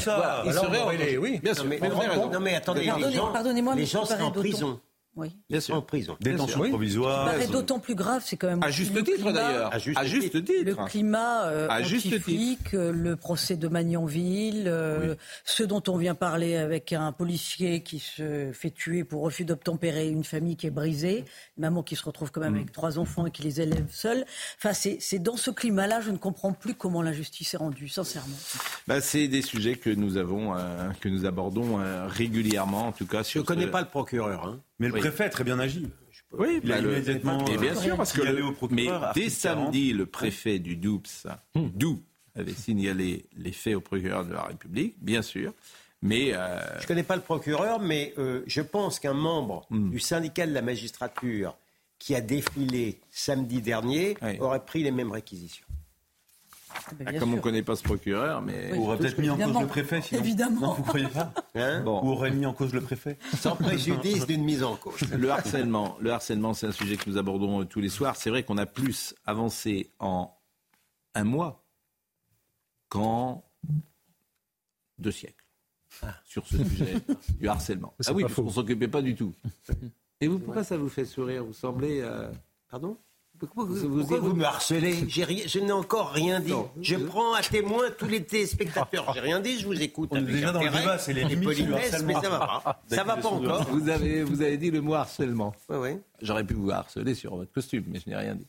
Speaker 1: serait, il serait, oui, bien sûr,
Speaker 4: non mais attendez,
Speaker 5: pardonnez-moi,
Speaker 4: les gens seraient en prison.
Speaker 5: Oui.
Speaker 4: Bien sûr. En prison.
Speaker 9: Détention provisoire.
Speaker 5: paraît d'autant plus grave, c'est quand même.
Speaker 1: À juste titre d'ailleurs. À juste, titre.
Speaker 5: Le climat euh, à euh, le procès de Magnanville, euh, ce dont on vient parler avec un policier qui se fait tuer pour refus d'obtempérer, une famille qui est brisée, une maman qui se retrouve quand même mm. avec trois enfants et qui les élève seule. Enfin, c'est dans ce climat-là, je ne comprends plus comment la justice est rendue, sincèrement.
Speaker 1: Bah, c'est des sujets que nous avons, que nous abordons régulièrement, en tout cas.
Speaker 4: Sur je ne connais pas le procureur. Hein.
Speaker 9: Mais le préfet a très bien agi.
Speaker 1: Oui, il a immédiatement. Mais bien sûr, parce que mais dès samedi, le préfet du DOUPS, hmm. Doux, avait signalé les faits au procureur de la République, bien sûr. Mais euh,
Speaker 4: je ne connais pas le procureur, mais euh, je pense qu'un membre hmm. du syndicat de la magistrature qui a défilé samedi dernier aurait pris les mêmes réquisitions.
Speaker 1: Ah, comme on ne connaît pas ce procureur, mais.
Speaker 9: on aurait peut-être mis en cause le préfet, sinon.
Speaker 5: Évidemment.
Speaker 9: vous croyez pas *laughs* hein bon. Ou aurait mis en cause le préfet
Speaker 4: Sans préjudice d'une mise en cause.
Speaker 1: Le harcèlement, le harcèlement, c'est un sujet que nous abordons tous les soirs. C'est vrai qu'on a plus avancé en un mois qu'en deux siècles ah. sur ce sujet du harcèlement. Ah oui, parce qu'on ne s'occupait pas du tout. Et vous, pourquoi ça vous fait sourire Vous semblez. Euh,
Speaker 4: Pardon pourquoi vous, me harcelez Je n'ai encore rien dit. je prends à témoin tous les téléspectateurs. J'ai rien dit, je vous écoute.
Speaker 9: On est déjà dans le débat, c'est les limites du
Speaker 4: mais ça va pas. Ça va pas encore.
Speaker 1: Vous avez, vous avez dit le mot harcèlement. J'aurais pu vous harceler sur votre costume, mais je n'ai rien dit.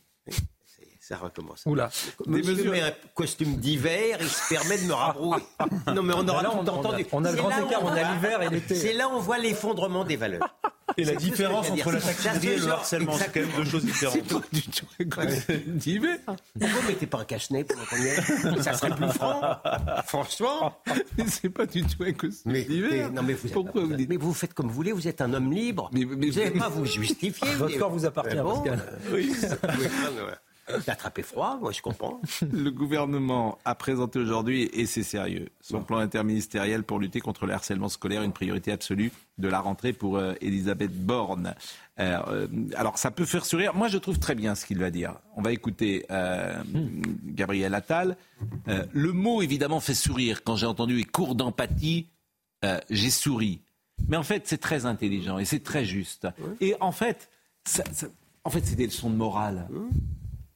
Speaker 4: Ça recommence.
Speaker 1: Oula.
Speaker 4: Monsieur met un costume d'hiver, il se permet de me rabrouer. *laughs*
Speaker 3: non, mais on aura là, on, entendu. On a le grand écart, on a l'hiver et l'été.
Speaker 4: C'est là où on voit l'effondrement des valeurs.
Speaker 9: Et la différence entre la taquinerie et le harcèlement, c'est quand même deux choses différentes. C'est pas du tout
Speaker 1: d'hiver.
Speaker 4: Pourquoi vous mettez pas un cache-nez qu'on y est Ça serait plus franc. Franchement.
Speaker 1: C'est pas du tout un costume d'hiver.
Speaker 4: Non, mais vous, Pourquoi vous dites Mais vous faites comme vous voulez, vous êtes un homme libre. Mais, vous n'allez pas vous justifier.
Speaker 3: Votre corps vous appartient, Pascal. Oui.
Speaker 4: D'attraper froid, moi je comprends. *laughs*
Speaker 1: Le gouvernement a présenté aujourd'hui, et c'est sérieux, son plan interministériel pour lutter contre le harcèlement scolaire, une priorité absolue de la rentrée pour euh, Elisabeth Borne. Euh, euh, alors ça peut faire sourire. Moi je trouve très bien ce qu'il va dire. On va écouter Gabriel Attal. le mot évidemment fait sourire. Quand j'ai entendu les cours d'empathie, j'ai souri. Mais en fait c'est très intelligent et c'est très juste. Et en fait, en fait c'est des leçons de morale.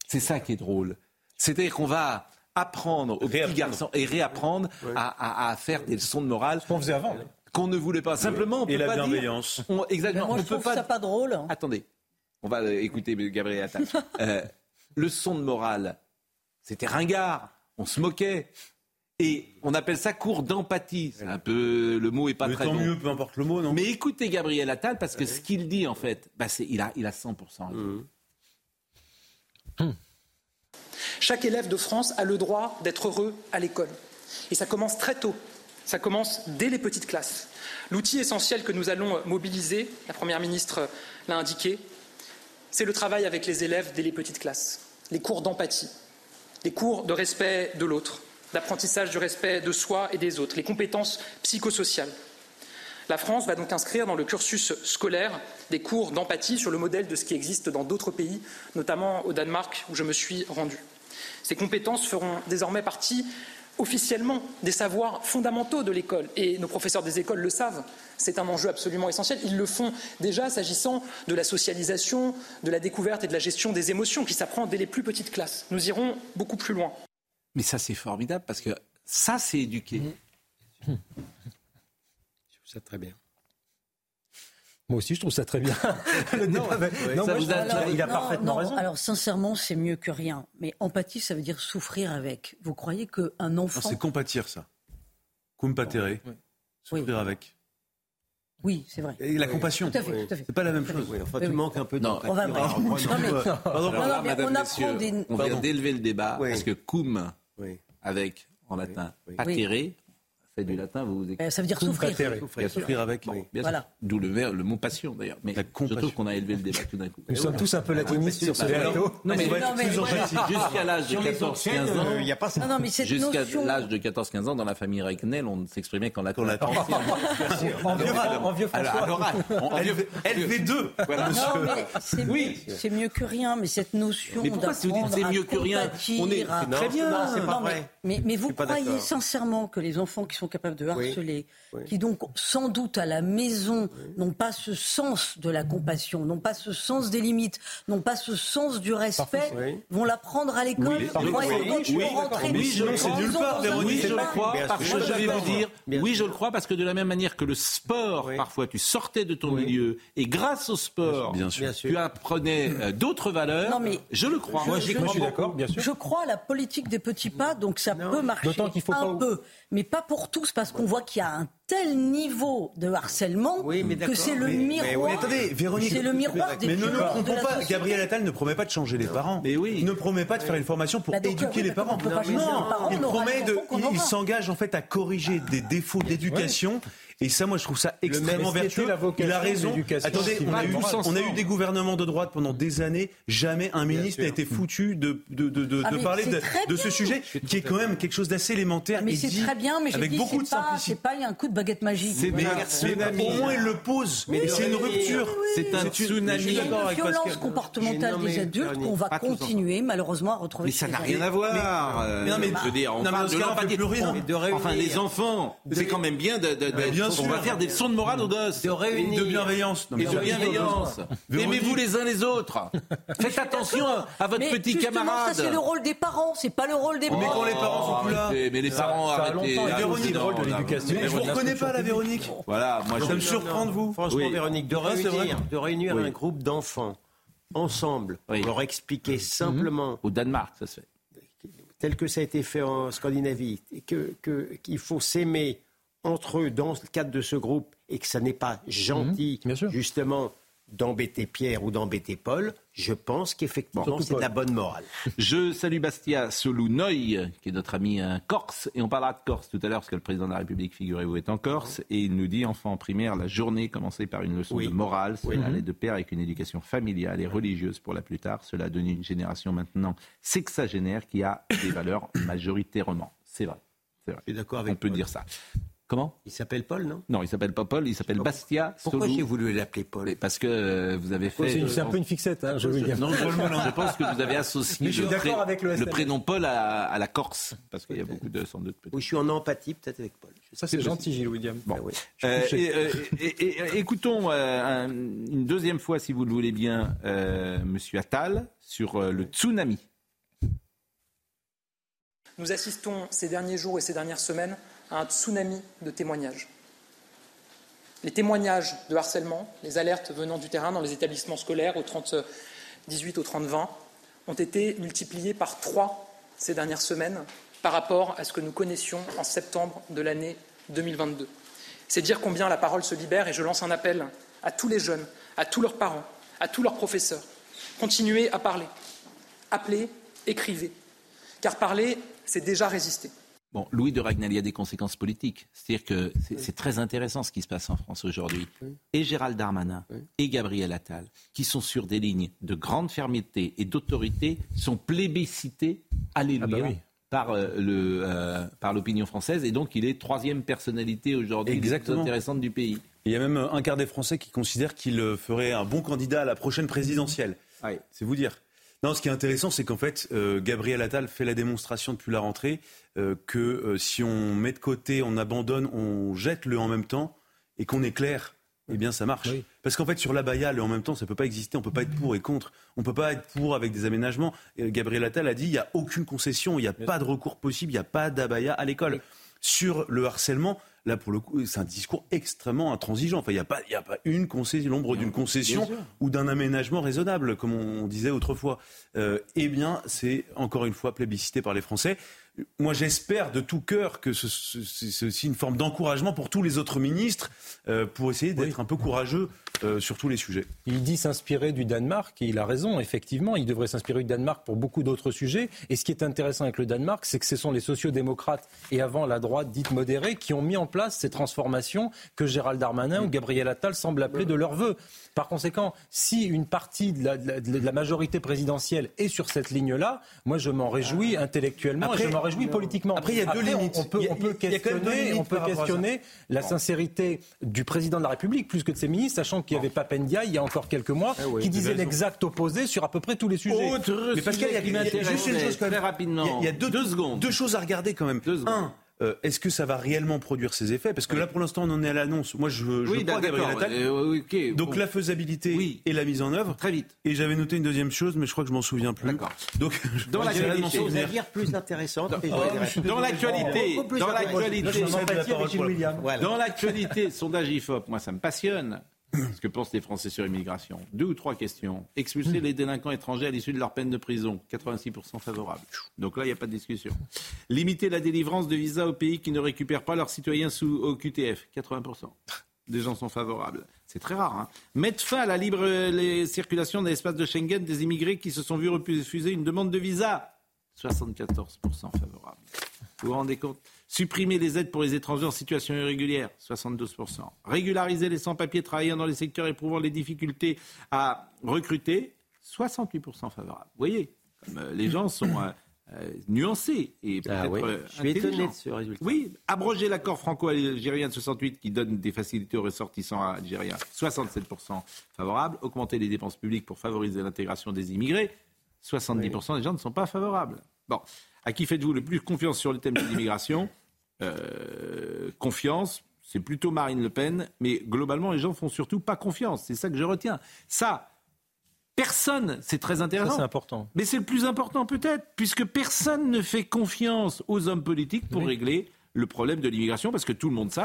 Speaker 1: Mmh. C'est ça qui est drôle. C'est-à-dire qu'on va apprendre aux petits garçons et réapprendre à, faire des leçons de morale.
Speaker 3: qu'on faisait avant.
Speaker 1: Qu'on ne voulait pas. Simplement, on peut
Speaker 9: et
Speaker 1: la
Speaker 9: bienveillance.
Speaker 1: exactement.
Speaker 5: Moi, je trouve ça pas drôle.
Speaker 1: Attendez. On va écouter Gabriel Attal. *laughs* euh, leçon de morale. C'était ringard. On se moquait. Et on appelle ça cours d'empathie. C'est un peu le mot est pas Mais très tant
Speaker 9: mieux, peu importe le mot, non?
Speaker 1: Mais écoutez Gabriel Attal parce que ce qu'il dit en fait, bah il a il a 100
Speaker 13: Hmm. Chaque élève de France a le droit d'être heureux à l'école. Et ça commence très tôt. Ça commence dès les petites classes. L'outil essentiel que nous allons mobiliser, la Première ministre l'a indiqué, c'est le travail avec les élèves dès les petites classes. Les cours d'empathie, les cours de respect de l'autre, d'apprentissage du respect de soi et des autres, les compétences psychosociales. La France va donc inscrire dans le cursus scolaire des cours d'empathie sur le modèle de ce qui existe dans d'autres pays, notamment au Danemark où je me suis rendu. Ces compétences feront désormais partie officiellement des savoirs fondamentaux de l'école et nos professeurs des écoles le savent. C'est un enjeu absolument essentiel. Ils le font déjà s'agissant de la socialisation, de la découverte et de la gestion des émotions qui s'apprend dès les plus petites classes. Nous irons beaucoup plus loin.
Speaker 1: Mais ça, c'est formidable parce que ça, c'est éduquer. Mmh
Speaker 4: ça très bien.
Speaker 3: Moi aussi, je trouve ça très bien. *laughs*
Speaker 5: il a parfaitement raison. Alors, sincèrement, c'est mieux que rien. Mais empathie, ça veut dire souffrir avec. Vous croyez qu'un enfant.
Speaker 9: C'est compatir, ça. Compatere. Souffrir avec.
Speaker 5: Oui, c'est vrai.
Speaker 9: Et la compassion.
Speaker 5: Tout à fait, tout à fait.
Speaker 9: C'est pas la même chose.
Speaker 4: Enfin, tu manques un peu
Speaker 5: non, on va *laughs* non,
Speaker 1: mais, on apprend des... On vient d'élever le débat parce que cum, avec, en latin, patere, du latin, vous, vous
Speaker 5: euh, Ça veut dire souffrir.
Speaker 9: Souffrir, souffrir avec.
Speaker 1: bien voilà. D'où le, le, mot passion d'ailleurs. Mais je trouve qu'on a élevé le débat tout d'un coup.
Speaker 3: Nous sommes tous un peu latinistes sur ce plateau.
Speaker 1: Non, mais, jusqu'à l'âge de 14-15 ans,
Speaker 5: il n'y a pas ça.
Speaker 1: Jusqu'à l'âge de 14-15 ans, dans la famille Reicnel, on s'exprimait qu'en *laughs* latin.
Speaker 3: En vieux François.
Speaker 9: LV2.
Speaker 5: Oui, c'est mieux que rien, mais cette notion
Speaker 1: Mais pourquoi vous dites c'est mieux que rien?
Speaker 5: On est très bien. Mais vous croyez sincèrement que les enfants qui sont capables de harceler, qui donc sans doute à la maison n'ont pas ce sens de la compassion, n'ont pas ce sens des limites, n'ont pas ce sens du respect, vont l'apprendre à l'école.
Speaker 1: Oui, oui, je le crois, parce que je vais vous dire, oui, je le crois, parce que de la même manière que le sport, parfois tu sortais de ton milieu, et grâce au sport, tu apprenais euh, d'autres valeurs, je le crois.
Speaker 3: Moi, je suis d'accord, bien sûr.
Speaker 5: Je crois à la politique des petits pas, donc ça peut marcher un peu mais pas pour tous, parce qu'on voit qu'il y a un tel niveau de harcèlement que c'est le miroir.
Speaker 9: Mais, attendez, Véronique,
Speaker 5: c'est le miroir des
Speaker 9: Mais ne trompons pas. Gabriel Attal ne promet pas de changer les parents. Mais oui. Il ne promet pas de faire une formation pour bah, éduquer les parents.
Speaker 5: Non,
Speaker 9: il promet de, il s'engage en fait à corriger des défauts d'éducation Et ça, moi, je trouve ça extrêmement vertueux. Il a raison. Attendez, on a, eu, on a, eu, des gouvernements de droite pendant des années. Jamais un ministre n'a été foutu de, de, de, de, ah, parler de, ce sujet, qui est quand même quelque chose d'assez élémentaire.
Speaker 5: Mais c'est très bien, mais avec dit, beaucoup de simplicité. C'est pas un coup de baguette magique.
Speaker 9: Mais, au moins, il le pose. Mais c'est une rupture.
Speaker 5: C'est un tsunami. C'est une violence comportementale des adultes qu'on va continuer, malheureusement, à retrouver.
Speaker 1: Mais ça n'a rien à voir. Non, mais je veux dire, on parle de Enfin, les enfants, c'est quand même bien de on va faire des leçons de morale aux gosses.
Speaker 9: De réunir. de bienveillance.
Speaker 1: et de bienveillance. Aimez-vous les uns les autres. *laughs* Faites attention à votre petit camarade.
Speaker 5: Ça, c'est le rôle des parents, c'est pas le rôle des
Speaker 9: parents. Mais quand les parents sont plus là.
Speaker 1: Mais les parents, arrêtez.
Speaker 9: Véronique, le rôle de l'éducation. Mais je vous reconnais pas, la Véronique.
Speaker 1: Voilà,
Speaker 4: moi, ça me surprend de vous. Franchement, Véronique, de réunir, de réunir un groupe d'enfants ensemble, pour leur expliquer mhm. simplement.
Speaker 1: Au Danemark, ça se fait
Speaker 4: tel que ça a été fait en Scandinavie, qu'il que, qu'il faut s'aimer entre eux dans le cadre de ce groupe et que ça n'est pas gentil, mhm, justement, d'embêter Pierre ou d'embêter Paul, je pense qu'effectivement, c'est de la bonne morale. *laughs*
Speaker 1: Je salue Bastia Solounoy, qui est notre ami corse, et on parlera de Corse tout à l'heure, parce que le président de la République, figurez-vous, est en Corse, et il nous dit, enfant en primaire, la journée commençait par une leçon de morale, cela allait de pair avec une éducation familiale et religieuse pour la plus tard, cela a donné une génération maintenant sexagénaire qui a des valeurs majoritairement. C'est vrai. C'est vrai.
Speaker 4: d'accord avec
Speaker 1: On peut dire ça. Comment?
Speaker 4: Il s'appelle Paul, non?
Speaker 1: Non, il s'appelle pas Paul, il s'appelle Bastia
Speaker 4: Pourquoi j'ai voulu l'appeler Paul?
Speaker 1: Parce que euh, vous avez fait...
Speaker 3: c'est un peu une fixette, hein, je veux dire.
Speaker 1: Non, je pense que vous avez associé le, prénom Paul à, la Corse, parce qu'il y a beaucoup de, sans doute...
Speaker 4: Oui, je suis en empathie peut-être avec Paul.
Speaker 3: Ça, c'est gentil, Gilles William.
Speaker 1: Bon. Ah euh, euh, et, écoutons une deuxième fois, si vous le voulez bien, Monsieur Attal, sur le tsunami.
Speaker 13: Nous assistons ces derniers jours et ces dernières semaines un tsunami de témoignages. Les témoignages de harcèlement, les alertes venant du terrain dans les établissements scolaires au 30 18 au 30-20 ont été multipliés par trois ces dernières semaines par rapport à ce que nous connaissions en septembre de l'année 2022. C'est dire combien la parole se libère et je lance un appel à tous les jeunes, à tous leurs parents, à tous leurs professeurs. Continuez à parler. Appelez, écrivez. Car parler, c'est déjà résister.
Speaker 1: Bon, Louis de Ragnel, il y a des conséquences politiques. C'est-à-dire que c'est très intéressant ce qui se passe en France aujourd'hui. Et Gérald Darmanin et Gabriel Attal, qui sont sur des lignes de grande fermeté et d'autorité, sont plébiscités, alléluia, ah bah par euh, le euh, par l'opinion française. Et donc, il est troisième personnalité aujourd'hui intéressante du pays.
Speaker 9: Il y a même un quart des Français qui considèrent qu'il ferait un bon candidat à la prochaine présidentielle. C'est vous dire. Non, ce qui est intéressant, c'est qu'en fait, euh, Gabriel Attal fait la démonstration depuis la rentrée euh, que euh, si on met de côté, on abandonne, on jette le en même temps et qu'on est clair, eh bien ça marche. Parce qu'en fait, sur la Baïa, le en même temps, ça ne peut pas exister. On ne peut pas être pour et contre. On ne peut pas être pour avec des aménagements. Gabriel Attal a dit il n'y a aucune concession, il n'y a pas de recours possible, il n'y a pas d'abaya à l'école. Sur le harcèlement, là pour le coup, c'est un discours extrêmement intransigeant. Enfin, il n'y a pas, a pas une concession, l'ombre d'une concession ou d'un aménagement raisonnable, comme on disait autrefois. Euh, eh bien, c'est encore une fois plébiscité par les Français moi, j'espère de tout cœur que c'est aussi une forme d'encouragement pour tous les autres ministres euh, pour essayer d'être un peu courageux euh, sur tous les sujets.
Speaker 3: Il dit s'inspirer du Danemark et il a raison, effectivement. Il devrait s'inspirer du Danemark pour beaucoup d'autres sujets. Et ce qui est intéressant avec le Danemark, c'est que ce sont les sociodémocrates et avant la droite dite modérée qui ont mis en place ces transformations que Gérald Darmanin ou Gabriel Attal semblent appeler de leur vœu. Par conséquent, si une partie de la, majorité présidentielle est sur cette ligne-là, moi je m'en réjouis intellectuellement et je m'en réjouis politiquement.
Speaker 9: Après, il y a deux limites.
Speaker 3: On, peut, questionner, on peut questionner la sincérité du président de la République plus que de ses ministres, sachant qu'il y avait Papendia il y a encore quelques mois eh qui disait l'exact opposé sur à peu près tous les sujets.
Speaker 1: Mais Pascal, il y a, juste une chose très rapidement.
Speaker 9: Il y a deux, secondes. Deux choses à regarder quand même. Deux secondes. Euh, est-ce que ça va réellement produire ses effets? Parce que là, pour l'instant, on en est à l'annonce. Moi, je, je oui, crois Gabriel Attal. Euh, Donc la faisabilité et la mise en œuvre.
Speaker 1: Très vite.
Speaker 9: Et j'avais noté une deuxième chose, mais je crois que je m'en souviens plus.
Speaker 1: D'accord.
Speaker 4: Donc, dans l'actualité, vous dire plus intéressante.
Speaker 1: Dans l'actualité, dans l'actualité, dans l'actualité, sondage Ifop, moi, ça me passionne. Ce que pensent les Français sur l'immigration Deux ou trois questions. Expulser les délinquants étrangers à l'issue de leur peine de prison. 86% favorable. Donc là, il n'y a pas de discussion. Limiter la délivrance de visas aux pays qui ne récupèrent pas leurs citoyens sous au QTF. 80%. Des gens sont favorables. C'est très rare. Hein. Mettre fin à la libre circulation dans l'espace de Schengen des immigrés qui se sont vus refuser une demande de visa. 74% favorable. Vous vous rendez compte Supprimer les aides pour les étrangers en situation irrégulière, 72%. Régulariser les sans-papiers travaillant dans les secteurs éprouvant les difficultés à recruter, 68% favorables. Vous voyez, comme euh, les gens sont euh, euh, nuancés et ah peut-être
Speaker 4: Je suis étonné de ce résultat.
Speaker 1: Oui, abroger l'accord franco-algérien de 68 qui donne des facilités aux ressortissants algériens, 67% favorables. Augmenter les dépenses publiques pour favoriser l'intégration des immigrés, 70% des gens ne sont pas favorables. Bon, à qui faites-vous le plus confiance sur le thème de l'immigration *coughs* euh, Confiance, c'est plutôt Marine Le Pen, mais globalement, les gens font surtout pas confiance. C'est ça que je retiens. Ça, personne, c'est très intéressant.
Speaker 3: c'est important.
Speaker 1: Mais c'est le plus important peut-être, puisque personne ne fait confiance aux hommes politiques pour régler le problème de l'immigration, parce que tout le monde sait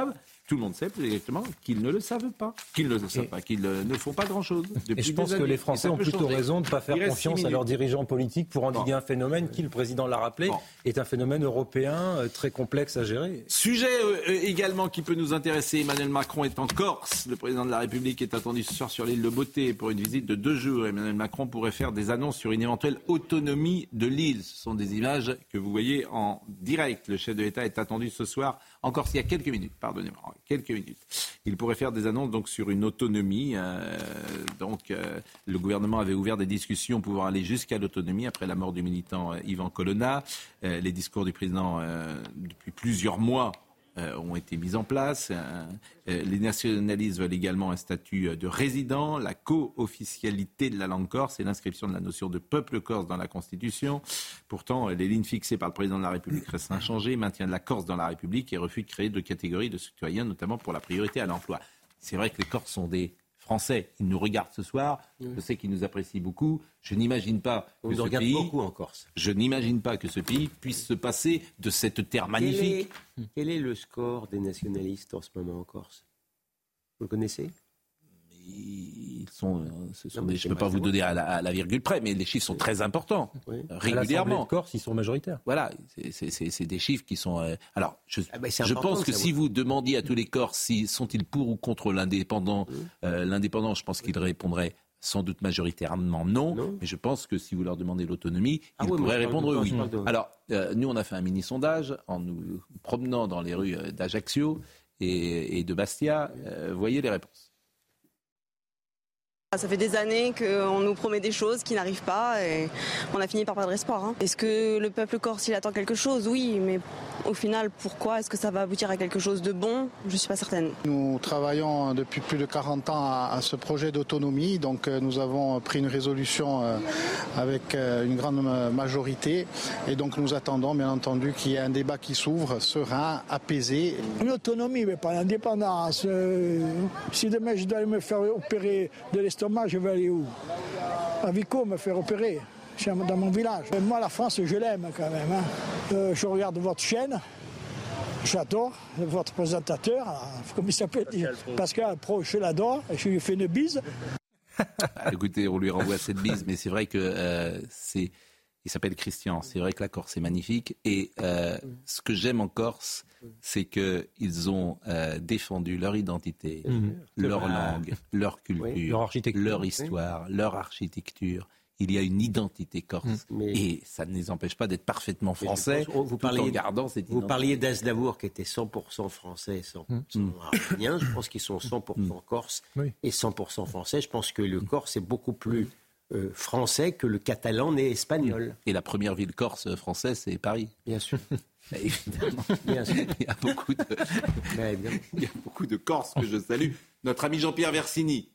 Speaker 1: tout le monde sait exactement qu'ils ne le savent pas, qu'ils ne le savent pas, qu'ils ne font pas grand-chose.
Speaker 3: Et je pense que les Français ont plutôt raison de ne pas faire confiance à leurs dirigeants politiques pour endiguer un phénomène qui, le président l'a rappelé, est un phénomène européen euh, très complexe à gérer.
Speaker 1: Sujet euh, euh, également qui peut nous intéresser, Emmanuel Macron est en Corse. Le président de la République est attendu ce soir sur l'île de Beauté pour une visite de deux jours. Emmanuel Macron pourrait faire des annonces sur une éventuelle autonomie de l'île. Ce sont des images que vous voyez en direct. Le chef de l'État est attendu ce soir encore s'il y a quelques minutes, pardonnez-moi, quelques minutes. Il pourrait faire des annonces donc sur une autonomie. Euh, donc euh, le gouvernement avait ouvert des discussions pour aller jusqu'à l'autonomie après la mort du militant euh, Ivan Colonna. les discours du président depuis plusieurs mois ont été mises en place. Euh, euh, les nationalistes veulent également un statut de résident, la co-officialité de la langue corse et l'inscription de la notion de peuple corse dans la Constitution. Pourtant, les lignes fixées par le président de la République restent inchangées, maintien de la Corse dans la République et refus de créer deux catégories de citoyens, notamment pour la priorité à l'emploi. C'est vrai que les Corses sont des français. Il nous regarde ce soir. Je sais qu'il nous apprécie beaucoup. Je n'imagine pas que ce pays,
Speaker 4: beaucoup en Corse.
Speaker 1: Je n'imagine pas que ce pays puisse se passer de cette terre magnifique.
Speaker 4: quel est le score des nationalistes en ce moment en Corse? Vous le connaissez?
Speaker 1: Ils sont, euh, je ne peux pas vous donner à la, virgule près, mais les chiffres sont très importants, régulièrement.
Speaker 3: En Corse, ils sont majoritaires.
Speaker 1: Voilà, c'est des chiffres qui sont. Euh, alors, je, ah bah, je pense que si vous demandiez à tous les Corses si sont-ils pour ou contre l'indépendant, euh, l'indépendant, je pense qu'ils répondraient sans doute majoritairement non, mais je pense que si vous leur demandez l'autonomie, ah ils pourraient répondre oui. Alors, nous, on a fait un mini-sondage en nous promenant dans les rues d'Ajaccio et, de Bastia. voyez les réponses.
Speaker 14: Ça fait des années qu'on nous promet des choses qui n'arrivent pas et on a fini par perdre espoir. Hein. Est-ce que le peuple corse il attend quelque chose? Oui, mais au final, pourquoi Est-ce que ça va aboutir à quelque chose de bon? Je ne suis pas certaine.
Speaker 15: Nous travaillons depuis plus de 40 ans à, ce projet d'autonomie. Donc euh, nous avons pris une résolution euh, avec euh, une grande majorité. Et donc nous attendons bien entendu qu'il y ait un débat qui s'ouvre, serein, apaisé.
Speaker 16: Une autonomie, mais pas l'indépendance. Si demain je dois me faire opérer de l'estomac, je vais aller où? À Vico, me faire opérer, dans mon village. moi, la France, je l'aime quand même. Hein. Euh, je regarde votre chaîne. J'adore votre présentateur, comme il s'appelle? Pascal Pro, je l'adore, je lui fais une bise. *laughs*
Speaker 1: Écoutez, on lui renvoie cette bise, mais c'est vrai que euh, c'est. Il s'appelle Christian. C'est vrai que la Corse est magnifique. Et euh, ce que j'aime en Corse, c'est qu'ils ont euh, défendu leur identité, mhm. leur langue, leur culture, leur, histoire, leur architecture. Il y a une identité corse mhm. et ça ne les empêche pas d'être parfaitement français vous parliez, en gardant cette
Speaker 4: Vous parliez d'Aznavour qui était 100% français, 100% mhm. Je pense qu'ils sont 100% corse et 100% français. Je pense que le corse est beaucoup plus euh, français que le catalan n'est espagnol.
Speaker 1: Et la première ville corse française, c'est Paris.
Speaker 4: Bien sûr. *laughs*
Speaker 1: évidemment. Il, y a beaucoup de... *laughs* Il y a beaucoup de Corses que je salue. Notre ami Jean-Pierre Versini.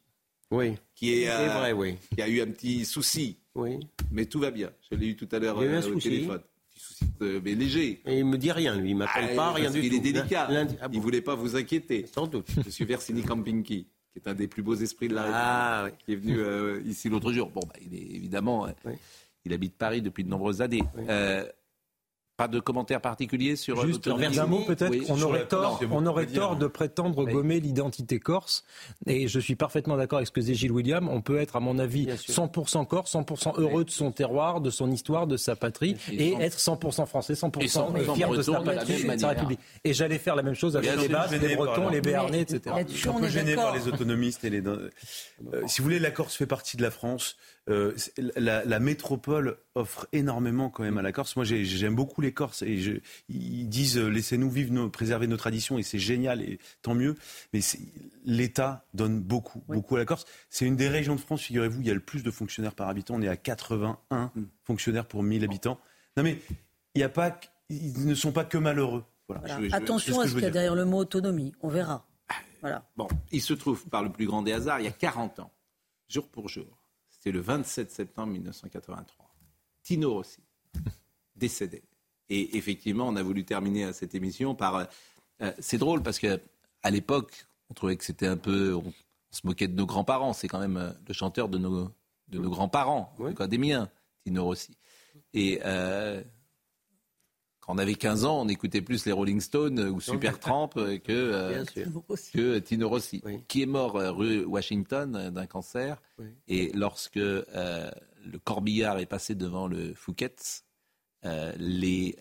Speaker 4: Oui.
Speaker 1: Qui, est,
Speaker 4: euh, vrai, oui.
Speaker 1: qui a eu un petit souci.
Speaker 4: Oui.
Speaker 1: Mais tout va bien. Je l'ai eu tout à l'heure euh, au téléphone. Petit souci, mais léger.
Speaker 4: Et il me dit rien, lui. Il m'appelle ah, pas, rien du tout.
Speaker 1: Il est délicat. Ah il voulait pas vous inquiéter.
Speaker 4: Sans doute.
Speaker 1: Monsieur Versini Campinki qui est un des plus beaux esprits de la République,
Speaker 4: ah,
Speaker 1: qui est venu euh, ici l'autre jour. Bon, bah, il est évidemment, il habite Paris depuis de nombreuses années. Pas de commentaires particuliers sur
Speaker 3: Juste un mot peut-être. on aurait tort, on aurait tort de prétendre gommer l'identité corse. Et je suis parfaitement d'accord avec ce que disait Gilles William. On peut être, à mon avis, 100% corse, 100% heureux de son terroir, de son histoire, de sa patrie, et, être 100% français, 100%, fier de sa patrie, de sa République. Et j'allais faire la même chose avec les Basques, les Bretons, les Béarnais, etc.
Speaker 9: Je suis un peu gêné par les autonomistes et les. Euh, si vous voulez, la Corse fait partie de la France. Euh, la, métropole offre énormément quand même à la Corse. Moi, j'aime beaucoup les Corses et je, ils disent laissez-nous vivre, nos, préserver nos traditions et c'est génial et tant mieux. Mais l'État donne beaucoup, beaucoup à la Corse. C'est une des régions de France, figurez-vous, il y a le plus de fonctionnaires par habitant. On est à 81 mm. fonctionnaires pour 1000 habitants. Non mais il y a pas, ils ne sont pas que malheureux.
Speaker 5: Attention à ce qu'il y a derrière le mot autonomie. On verra. Voilà.
Speaker 1: Bon, il se trouve, par le plus grand des hasards, il y a 40 ans, jour pour jour, c'était le 27 septembre 1983, Tino Rossi, *laughs* décédé. Et effectivement, on a voulu terminer cette émission par... Euh, euh, c'est drôle parce que à l'époque, on trouvait que c'était un peu... On, se moquait de nos grands-parents. C'est quand même euh, le chanteur de nos, de nos grands-parents, en tout cas des miens, Tino Rossi. Et quand on avait 15 ans, on écoutait plus les Rolling Stones ou Supertramp *laughs* que, euh, que Tino Rossi, qui est mort euh, rue Washington euh, d'un cancer. Et lorsque le corbillard est passé devant le Fouquet's, les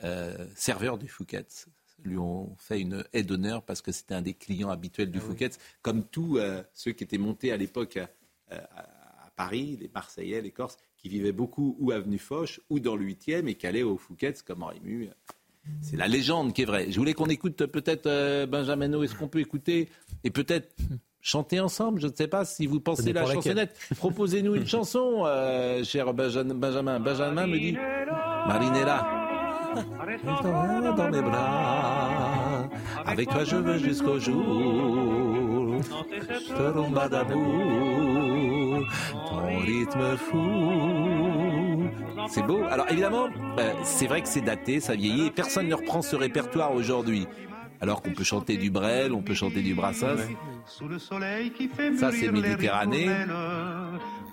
Speaker 1: serveurs du Fouquet's lui ont fait une aide d'honneur parce que c'était un des clients habituels du ah Fouquet's, comme tous ceux qui étaient montés à l'époque à Paris, les Marseillais, les Corses, qui vivaient beaucoup ou avenue Foch ou dans le 8e et qui allaient au Fouquet's comme Rému c'est la légende qui est vraie. Je voulais qu'on écoute peut-être euh, Benjamin Est-ce qu'on peut écouter et peut-être chanter ensemble? Je ne sais pas si vous pensez la chansonnette. Proposez-nous une *laughs* chanson, euh, cher Benjamin. Benjamin me dit Marinella. Dans mes bras, avec toi je veux jusqu'au jour. Te d'amour, ton rythme fou. C'est beau. Alors évidemment, euh, c'est vrai que c'est daté, ça vieillit. Personne ne reprend ce répertoire aujourd'hui. Alors qu'on peut chanter du Brel, on peut chanter du Brassens. Ça, c'est Méditerranée.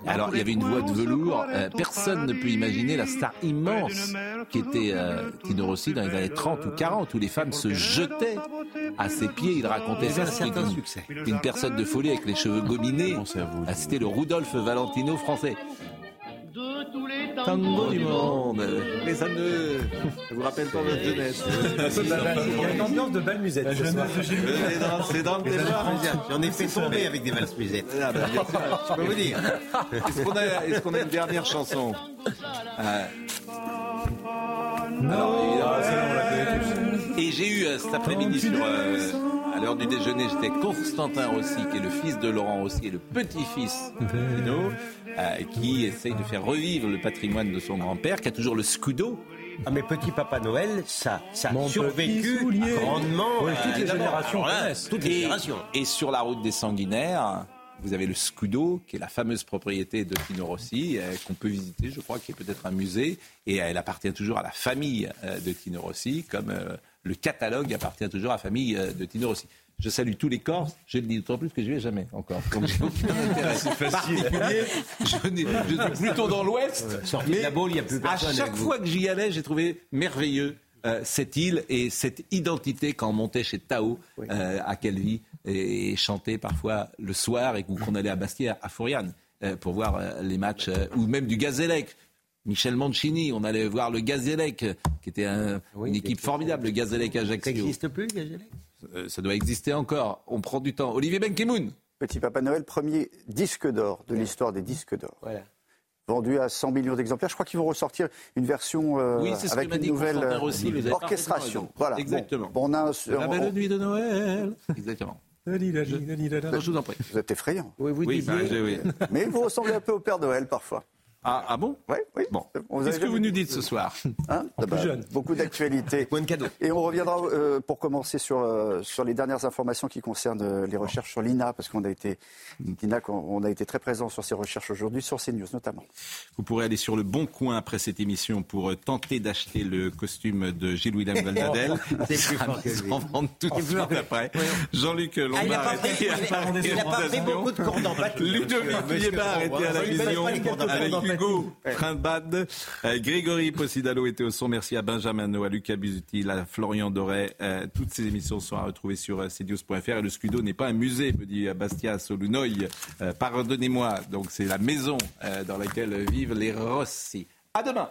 Speaker 1: Alors, il y avait une voix de velours. Euh, personne ne peut imaginer la star immense qui était euh, Tino Rossi dans les années 30 ou 40, où les femmes se jetaient à ses pieds. Il racontait ça. C'était une, succès. une personne de folie avec les cheveux gominés. Ah, c'était le Rudolf Valentino français les tangos du monde. Mais ça ne vous rappelle pas votre jeunesse.
Speaker 4: Il y a une ambiance de belle musette.
Speaker 1: C'est dans le débat.
Speaker 4: J'en ai fait tomber avec des belles musettes. Ah, bah, Je peux vous dire.
Speaker 1: Est-ce qu'on a, une dernière chanson euh, Et j'ai eu euh, cet après-midi sur. Euh, à l'heure du déjeuner, j'étais Constantin Rossi, qui est le fils de Laurent Rossi et le petit-fils de Pino. Euh, qui essaye de faire revivre le patrimoine de son grand-père, qui a toujours le scudo.
Speaker 4: Ah mais petit Papa Noël, ça, ça a survécu grandement.
Speaker 3: toutes les générations
Speaker 1: toutes les et, générations. Et sur la route des sanguinaires, vous avez le Scudo, qui est la fameuse propriété de Tino Rossi, euh, qu'on peut visiter, je crois, qui est peut-être un musée, et elle appartient toujours à la famille euh, de Tino Rossi, comme le catalogue appartient toujours à la famille de Tino Rossi. Je salue tous les Corses. Je le dis d'autant plus que je n'y vais jamais encore. Donc j'ai aucun *laughs* intérêt particulier. Je, suis plutôt dans l'Ouest.
Speaker 4: Euh, mais la il y a plus.
Speaker 1: À chaque fois que j'y allais, j'ai trouvé merveilleux euh, cette île et cette identité quand on montait chez Tao euh, à Calvi et, chantait parfois le soir et qu'on allait à Bastia, à Fouriane, pour voir les matchs, ou même du Gazélec. Michel Mancini, on allait voir le Gazélec, qui était une équipe formidable, le Gazélec Ajaccio.
Speaker 4: Ça n'existe plus, Gazélec
Speaker 1: euh, ça doit exister encore. On prend du temps. Olivier Benkemoun.
Speaker 17: Petit Papa Noël, premier disque d'or de l'histoire des disques d'or. Vendu à 100 millions d'exemplaires. Je crois qu'ils vont ressortir une version euh,
Speaker 1: oui,
Speaker 17: avec une nouvelle euh, orchestration.
Speaker 1: Voilà. Exactement.
Speaker 17: Bon, on a
Speaker 1: La belle nuit de Noël. Exactement.
Speaker 17: je vous en prie. Vous êtes effrayant.
Speaker 1: Oui, oui, bah, oui.
Speaker 17: Mais vous ressemblez un peu au Père Noël parfois.
Speaker 1: Ah, ah, bon
Speaker 17: Oui, oui.
Speaker 1: Bon. Qu'est-ce que vous nous dites ce soir?
Speaker 17: Hein? Ah bah, Beaucoup d'actualités. *laughs* Et on reviendra euh, pour commencer sur, euh, sur les dernières informations qui concernent euh, les recherches sur l'INA, parce qu'on a été, l'INA, on a été très présent sur ces recherches aujourd'hui, sur CNews notamment.
Speaker 1: Vous pourrez aller sur le bon coin après cette émission pour tenter d'acheter le costume de Gilles William Goldnadel. *laughs*
Speaker 4: C'est plus fort que
Speaker 1: lui. vendre tout de suite après. Jean-Luc Lombard
Speaker 4: il n'a pas, fait beaucoup de cordons
Speaker 1: Ludovic Liébar était à la vision avec Euh, Grégory Possidalo était au son. Merci à Benjamin Noah, Lucas Buzuti, à Florian Doré. Euh, toutes ces émissions sont à retrouver sur euh. Et le Scudo n'est pas un musée, me dit Bastia Solunoy. pardonnez-moi. Donc c'est la maison dans laquelle vivent les Rossi. À demain.